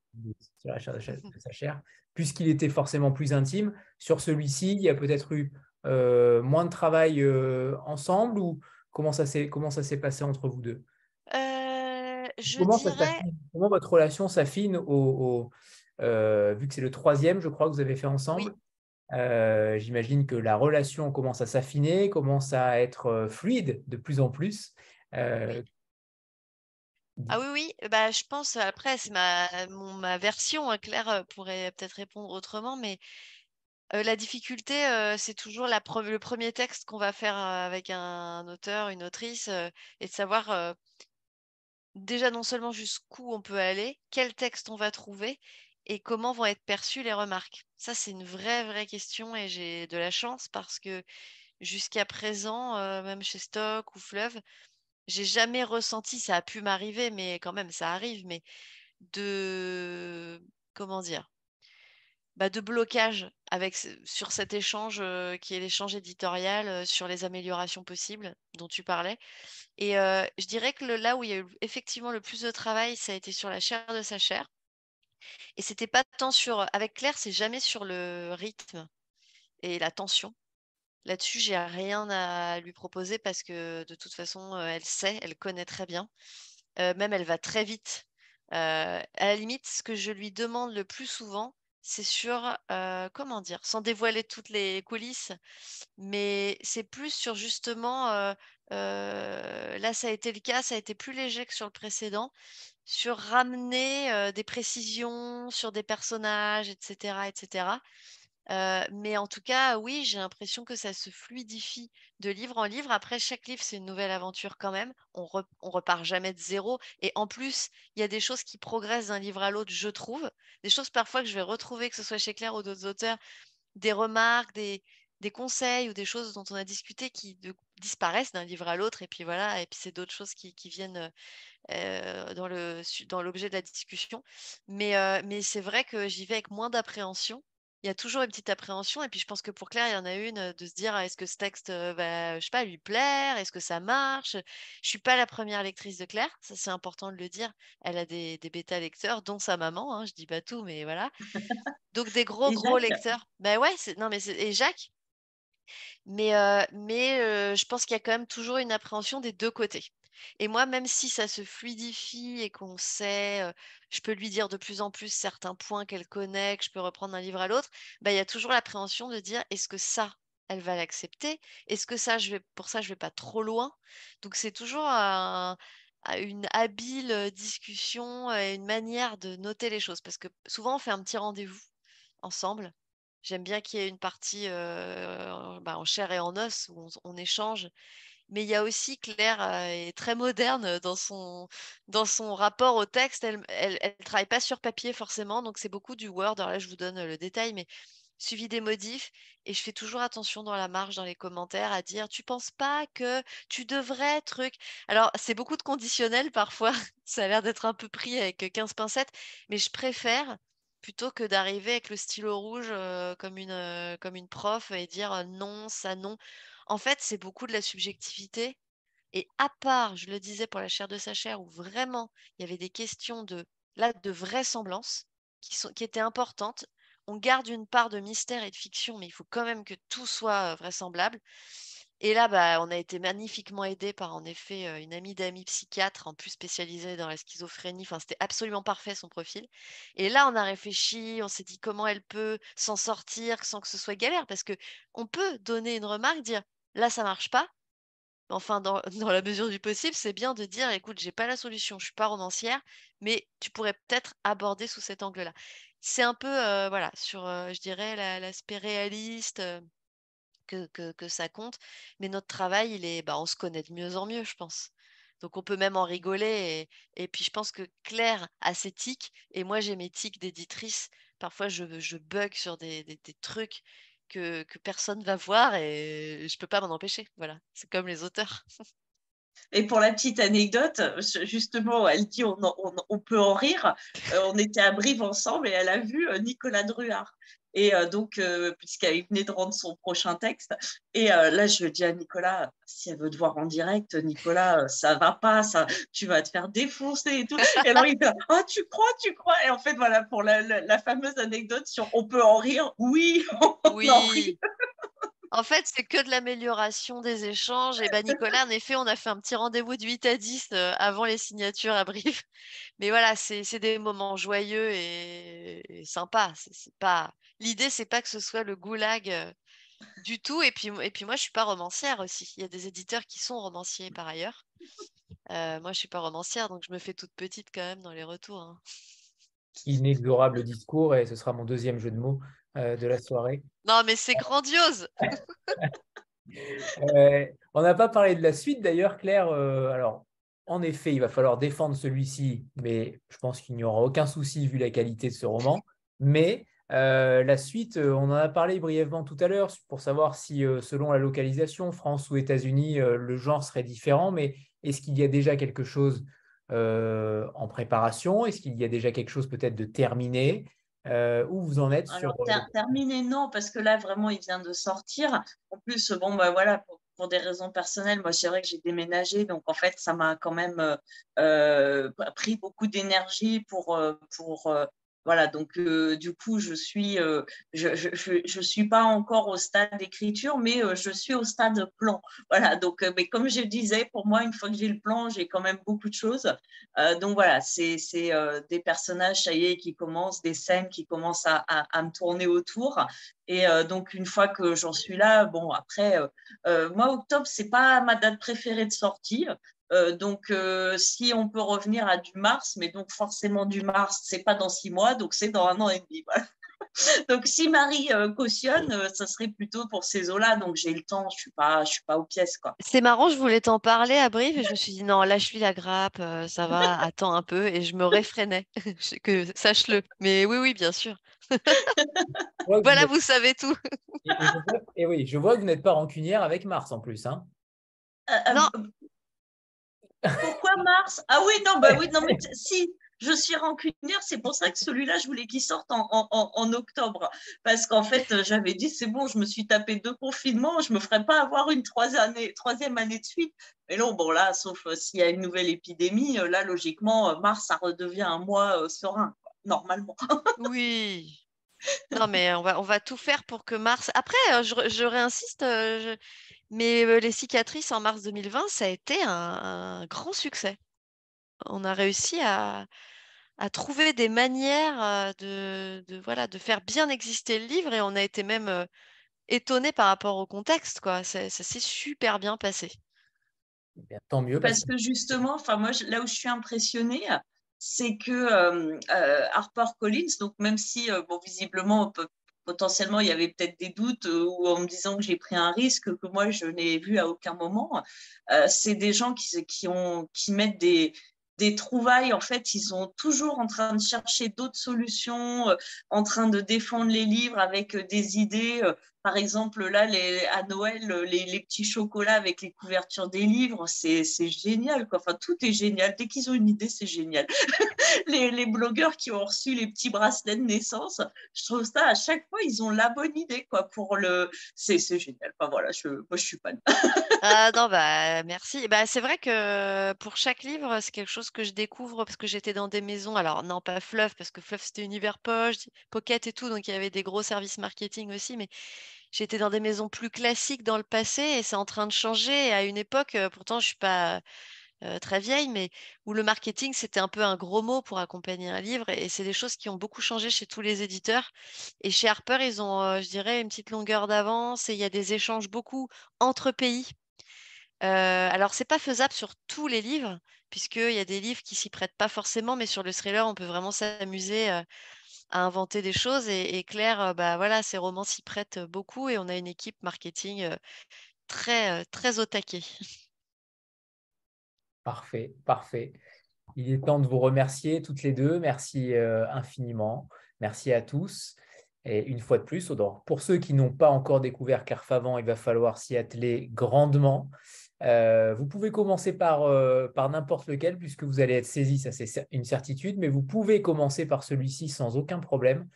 Speaker 1: Sur la chair de, sa chair, puisqu'il était forcément plus intime. Sur celui-ci, il y a peut-être eu moins de travail ensemble ou comment ça s'est passé entre vous deux?
Speaker 3: Comment,
Speaker 1: comment votre relation s'affine au, euh, vu que c'est le troisième, je crois, que vous avez fait ensemble euh, J'imagine que la relation commence à s'affiner, commence à être euh, fluide de plus en plus.
Speaker 3: Ah oui, oui, bah, je pense, après, c'est ma, ma version, hein, Claire pourrait peut-être répondre autrement, mais la difficulté, c'est toujours la le premier texte qu'on va faire avec un, auteur, une autrice, et de savoir déjà non seulement jusqu'où on peut aller, quel texte on va trouver et comment vont être perçues les remarques. Ça, c'est une vraie, vraie question et j'ai de la chance parce que jusqu'à présent, euh, même chez Stock ou Fleuve, j'ai jamais ressenti, ça a pu m'arriver, mais quand même, ça arrive, mais de comment dire bah, de blocage avec, sur cet échange qui est l'échange éditorial sur les améliorations possibles dont tu parlais. Et je dirais que là où il y a eu effectivement le plus de travail, ça a été sur la chair de sa chair. Et c'était pas tant sur. Avec Claire, c'est jamais sur le rythme et la tension. Là-dessus, j'ai rien à lui proposer parce que de toute façon, elle sait, elle connaît très bien. même elle va très vite. à la limite, ce que je lui demande le plus souvent, c'est sur, comment dire, sans dévoiler toutes les coulisses, mais c'est plus sur justement, là ça a été le cas, ça a été plus léger que sur le précédent, sur ramener des précisions sur des personnages, etc., etc. mais en tout cas, oui, j'ai l'impression que ça se fluidifie de livre en livre. Après, chaque livre, c'est une nouvelle aventure quand même. On, on repart jamais de zéro. Et en plus, il y a des choses qui progressent d'un livre à l'autre, je trouve. Des choses parfois que je vais retrouver, que ce soit chez Claire ou d'autres auteurs, des remarques, des, conseils ou des choses dont on a discuté qui disparaissent d'un livre à l'autre. Et puis voilà, et puis c'est d'autres choses qui, viennent dans l'objet de la discussion. Mais, mais c'est vrai que j'y vais avec moins d'appréhension il y a toujours une petite appréhension. Et puis, je pense que pour Claire, il y en a une de se dire est-ce que ce texte va, je sais pas, lui plaire? Est-ce que ça marche? Je suis pas la première lectrice de Claire, ça c'est important de le dire. Elle a des, des bêta lecteurs, dont sa maman. Hein, je dis pas tout, mais voilà. Donc, des gros, gros lecteurs. Ben ouais, non, mais et Jacques? Mais, mais je pense qu'il y a quand même toujours une appréhension des deux côtés. Et moi, même si ça se fluidifie et qu'on sait, je peux lui dire de plus en plus certains points qu'elle connaît, que je peux reprendre d'un livre à l'autre, bah, il y a toujours l'appréhension de dire est-ce que ça, elle va l'accepter? Est-ce que ça, je vais, pour ça, je vais pas trop loin? Donc c'est toujours une habile discussion et une manière de noter les choses. Parce que souvent, on fait un petit rendez-vous ensemble. J'aime bien qu'il y ait une partie bah, en chair et en os où on échange mais il y a aussi Claire est très moderne dans son, dans son rapport au texte. Elle ne travaille pas sur papier forcément, donc c'est beaucoup du Word. Alors là, je vous donne le détail, mais suivi des modifs. Et je fais toujours attention dans la marge, dans les commentaires, à dire tu penses pas que tu devrais, truc. Alors, c'est beaucoup de conditionnel parfois. Ça a l'air d'être un peu pris avec 15 pincettes, mais je préfère plutôt que d'arriver avec le stylo rouge comme, une, comme une prof et dire non, ça non. En fait, c'est beaucoup de la subjectivité. Et à part, je le disais pour la chair de sa chair, où vraiment il y avait des questions de, vraisemblance qui, étaient importantes. On garde une part de mystère et de fiction, mais il faut quand même que tout soit vraisemblable. Et là, bah, on a été magnifiquement aidé par en effet une amie d'amis psychiatre, en plus spécialisée dans la schizophrénie. Enfin, c'était absolument parfait son profil. Et là, on a réfléchi, on s'est dit comment elle peut s'en sortir sans que ce soit galère, parce que on peut donner une remarque, dire Là, ça marche pas. Enfin, dans, la mesure du possible, c'est bien de dire, écoute, j'ai pas la solution, je suis pas romancière, mais tu pourrais peut-être aborder sous cet angle-là. C'est un peu, euh, voilà, sur, euh, je dirais, l'aspect réaliste euh, que, ça compte. Mais notre travail, il est, bah, on se connaît de mieux en mieux, je pense. Donc on peut même en rigoler. Et, puis je pense que Claire a ses tics et moi j'ai mes tics d'éditrice. Parfois je, je bug sur des trucs que, que personne va voir et je peux pas m'en empêcher. Voilà, c'est comme les auteurs.
Speaker 2: Et pour la petite anecdote, justement, elle dit on, peut en rire. Euh, on était à Brive ensemble et elle a vu euh, Nicolas Druard. Et euh, donc, euh, puisqu'elle venait de rendre son prochain texte, et euh, là, je dis à Nicolas, si elle veut te voir en direct, Nicolas, ça va pas, ça, tu vas te faire défoncer et tout. Et alors, il dit, ah, tu crois, tu crois? Et en fait, voilà, pour la, fameuse anecdote sur on peut en rire, oui, on
Speaker 3: oui. en rire. En fait, c'est que de l'amélioration des échanges. Et ben Nicolas, en effet, on a fait un petit rendez-vous de 8 à 10 euh, avant les signatures à Brive. Mais voilà, c'est des moments joyeux et, sympas. C'est pas l'idée, c'est pas que ce soit le goulag euh, du tout. Et puis, moi, je suis pas romancière aussi. Il y a des éditeurs qui sont romanciers par ailleurs. Euh, moi, je suis pas romancière, donc je me fais toute petite quand même dans les retours. Hein.
Speaker 1: Inexorable discours, et ce sera mon deuxième jeu de mots. Euh, de la soirée.
Speaker 3: Non, mais c'est grandiose.
Speaker 1: Euh, on n'a pas parlé de la suite d'ailleurs, Claire. Euh, alors, en effet, il va falloir défendre celui-ci, mais je pense qu'il n'y aura aucun souci vu la qualité de ce roman. Mais la suite, on en a parlé brièvement tout à l'heure pour savoir si, selon la localisation, France ou États-Unis, le genre serait différent. Mais est-ce qu'il y a déjà quelque chose en préparation? Est-ce qu'il y a déjà quelque chose peut-être de terminé? Où vous en êtes sur
Speaker 2: Terminé, non, parce que là, vraiment, il vient de sortir. En plus, bon, bah, voilà, pour, des raisons personnelles, moi, c'est vrai que j'ai déménagé, donc en fait, ça m'a quand même pris beaucoup d'énergie pour, pour voilà, donc euh, du coup, je suis, euh, je, suis pas encore au stade d'écriture, mais euh, je suis au stade plan. Voilà, donc, mais comme je disais, pour moi, une fois que j'ai le plan, j'ai quand même beaucoup de choses. donc voilà, c'est des personnages, ça y est, qui commencent, des scènes qui commencent à, à, me tourner autour. Et donc, une fois que j'en suis là, bon, après, moi, octobre, c'est pas ma date préférée de sortie. Euh, donc, euh, si on peut revenir à du mars, mais donc forcément du mars, c'est pas dans six mois, donc c'est dans un an et demi. donc, si Marie euh, cautionne, ça serait plutôt pour ces eaux-là. Donc, j'ai le temps, je suis pas, je suis pas aux pièces, quoi.
Speaker 3: C'est marrant, je voulais t'en parler à Brive et je me suis dit non, lâche-lui la grappe, ça va, attends un peu, et je me réfrénais, que sache-le. Mais oui, oui, bien sûr. voilà, vous, savez tout.
Speaker 1: et, oui, je vois que vous n'êtes pas rancunière avec Mars en plus, hein.
Speaker 2: non, pourquoi Mars? Ah oui, non, bah oui, non, mais si, je suis rancunière, c'est pour ça que celui-là, je voulais qu'il sorte en, octobre. Parce qu'en fait, j'avais dit, c'est bon, je me suis tapé deux confinements, je ne me ferai pas avoir une troisième année, troisième année de suite. Mais non, bon, là, sauf euh, s'il y a une nouvelle épidémie, euh, là, logiquement, euh, mars, ça redevient un mois serein, normalement.
Speaker 3: oui. Non, mais on va, on va tout faire pour que mars. Après, je, réinsiste, mais les cicatrices en mars 2020, ça a été un, grand succès. On a réussi à, trouver des manières de, voilà, de faire bien exister le livre et on a été même étonné par rapport au contexte. Quoi. Ça, s'est super bien passé.
Speaker 1: Eh tant mieux.
Speaker 2: Parce que justement, enfin moi, là où je suis impressionnée, c'est que Harper Collins, donc même si bon, visiblement potentiellement il y avait peut-être des doutes euh, ou en me disant que j'ai pris un risque que moi je n'ai vu à aucun moment. Euh, c'est des gens qui, qui, mettent des, des trouvailles. En fait, ils sont toujours en train de chercher d'autres solutions, euh, en train de défendre les livres avec des idées par exemple, là, à Noël, les, petits chocolats avec les couvertures des livres, c'est génial. Enfin, tout est génial. Dès qu'ils ont une idée, c'est génial. les, blogueurs qui ont reçu les petits bracelets de naissance, je trouve ça, à chaque fois, ils ont la bonne idée. Quoi, pour le... C'est génial. Enfin, voilà, je, moi, suis pas.
Speaker 3: ah non, bah, merci. Bah, c'est vrai que pour chaque livre, c'est quelque chose que je découvre parce que j'étais dans des maisons. Alors, non, pas Fluff, parce que Fluff, c'était univers poche, Pocket et tout. Donc, il y avait des gros services marketing aussi. Mais j'étais dans des maisons plus classiques dans le passé et c'est en train de changer. à une époque, pourtant, je suis pas très vieille, mais où le marketing, c'était un peu un gros mot pour accompagner un livre. Et c'est des choses qui ont beaucoup changé chez tous les éditeurs. Et chez Harper, ils ont, je dirais, une petite longueur d'avance et il y a des échanges beaucoup entre pays. Alors, alors, c'est pas faisable sur tous les livres, puisqu'il y a des livres qui s'y prêtent pas forcément, mais sur le thriller, on peut vraiment s'amuser à inventer des choses. Et, Claire, bah, voilà, romans s'y prêtent beaucoup et on a une équipe marketing très, très au.
Speaker 1: Parfait, parfait. Il est temps de vous remercier toutes les deux. Merci infiniment. Merci à tous. Et une fois de plus, pour ceux qui n'ont pas encore découvert Claire Favant, il va falloir s'y atteler grandement. Euh, vous pouvez commencer par, euh, par n'importe lequel puisque vous allez être saisi, ça c'est une certitude, mais vous pouvez commencer par celui-ci sans aucun problème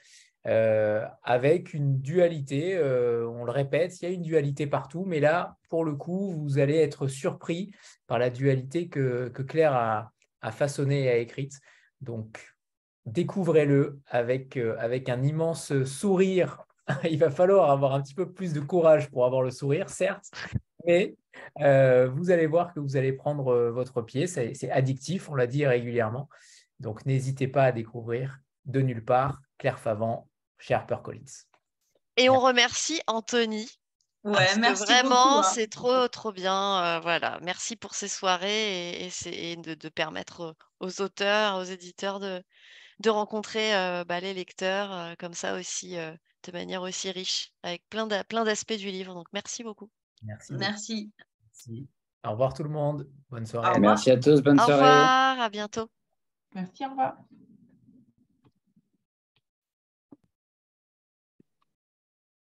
Speaker 1: euh, avec une dualité. on le répète, il y a une dualité partout, mais là, pour le coup, vous allez être surpris par la dualité que, Claire a, a façonnée et a écrite. Donc, découvrez-le avec, avec un immense sourire. il va falloir avoir un petit peu plus de courage pour avoir le sourire, certes, mais euh, vous allez voir que vous allez prendre euh, votre pied. C'est addictif, on l'a dit régulièrement. Donc, n'hésitez pas à découvrir de nulle part Claire Favant chez HarperCollins.
Speaker 3: Et on remercie Anthony.
Speaker 2: Ouais, merci
Speaker 3: vraiment,
Speaker 2: hein.
Speaker 3: c'est trop, trop bien. Euh, voilà, merci pour ces soirées et, de, permettre aux auteurs, aux éditeurs de, de rencontrer bah, les lecteurs comme ça aussi, de manière aussi riche, avec plein d'aspects du livre. Donc, merci beaucoup.
Speaker 2: Merci. Merci.
Speaker 1: Au revoir tout le monde. Bonne soirée.
Speaker 5: Merci à tous. Bonne soirée. Au
Speaker 3: revoir. À bientôt.
Speaker 2: Merci. Au revoir.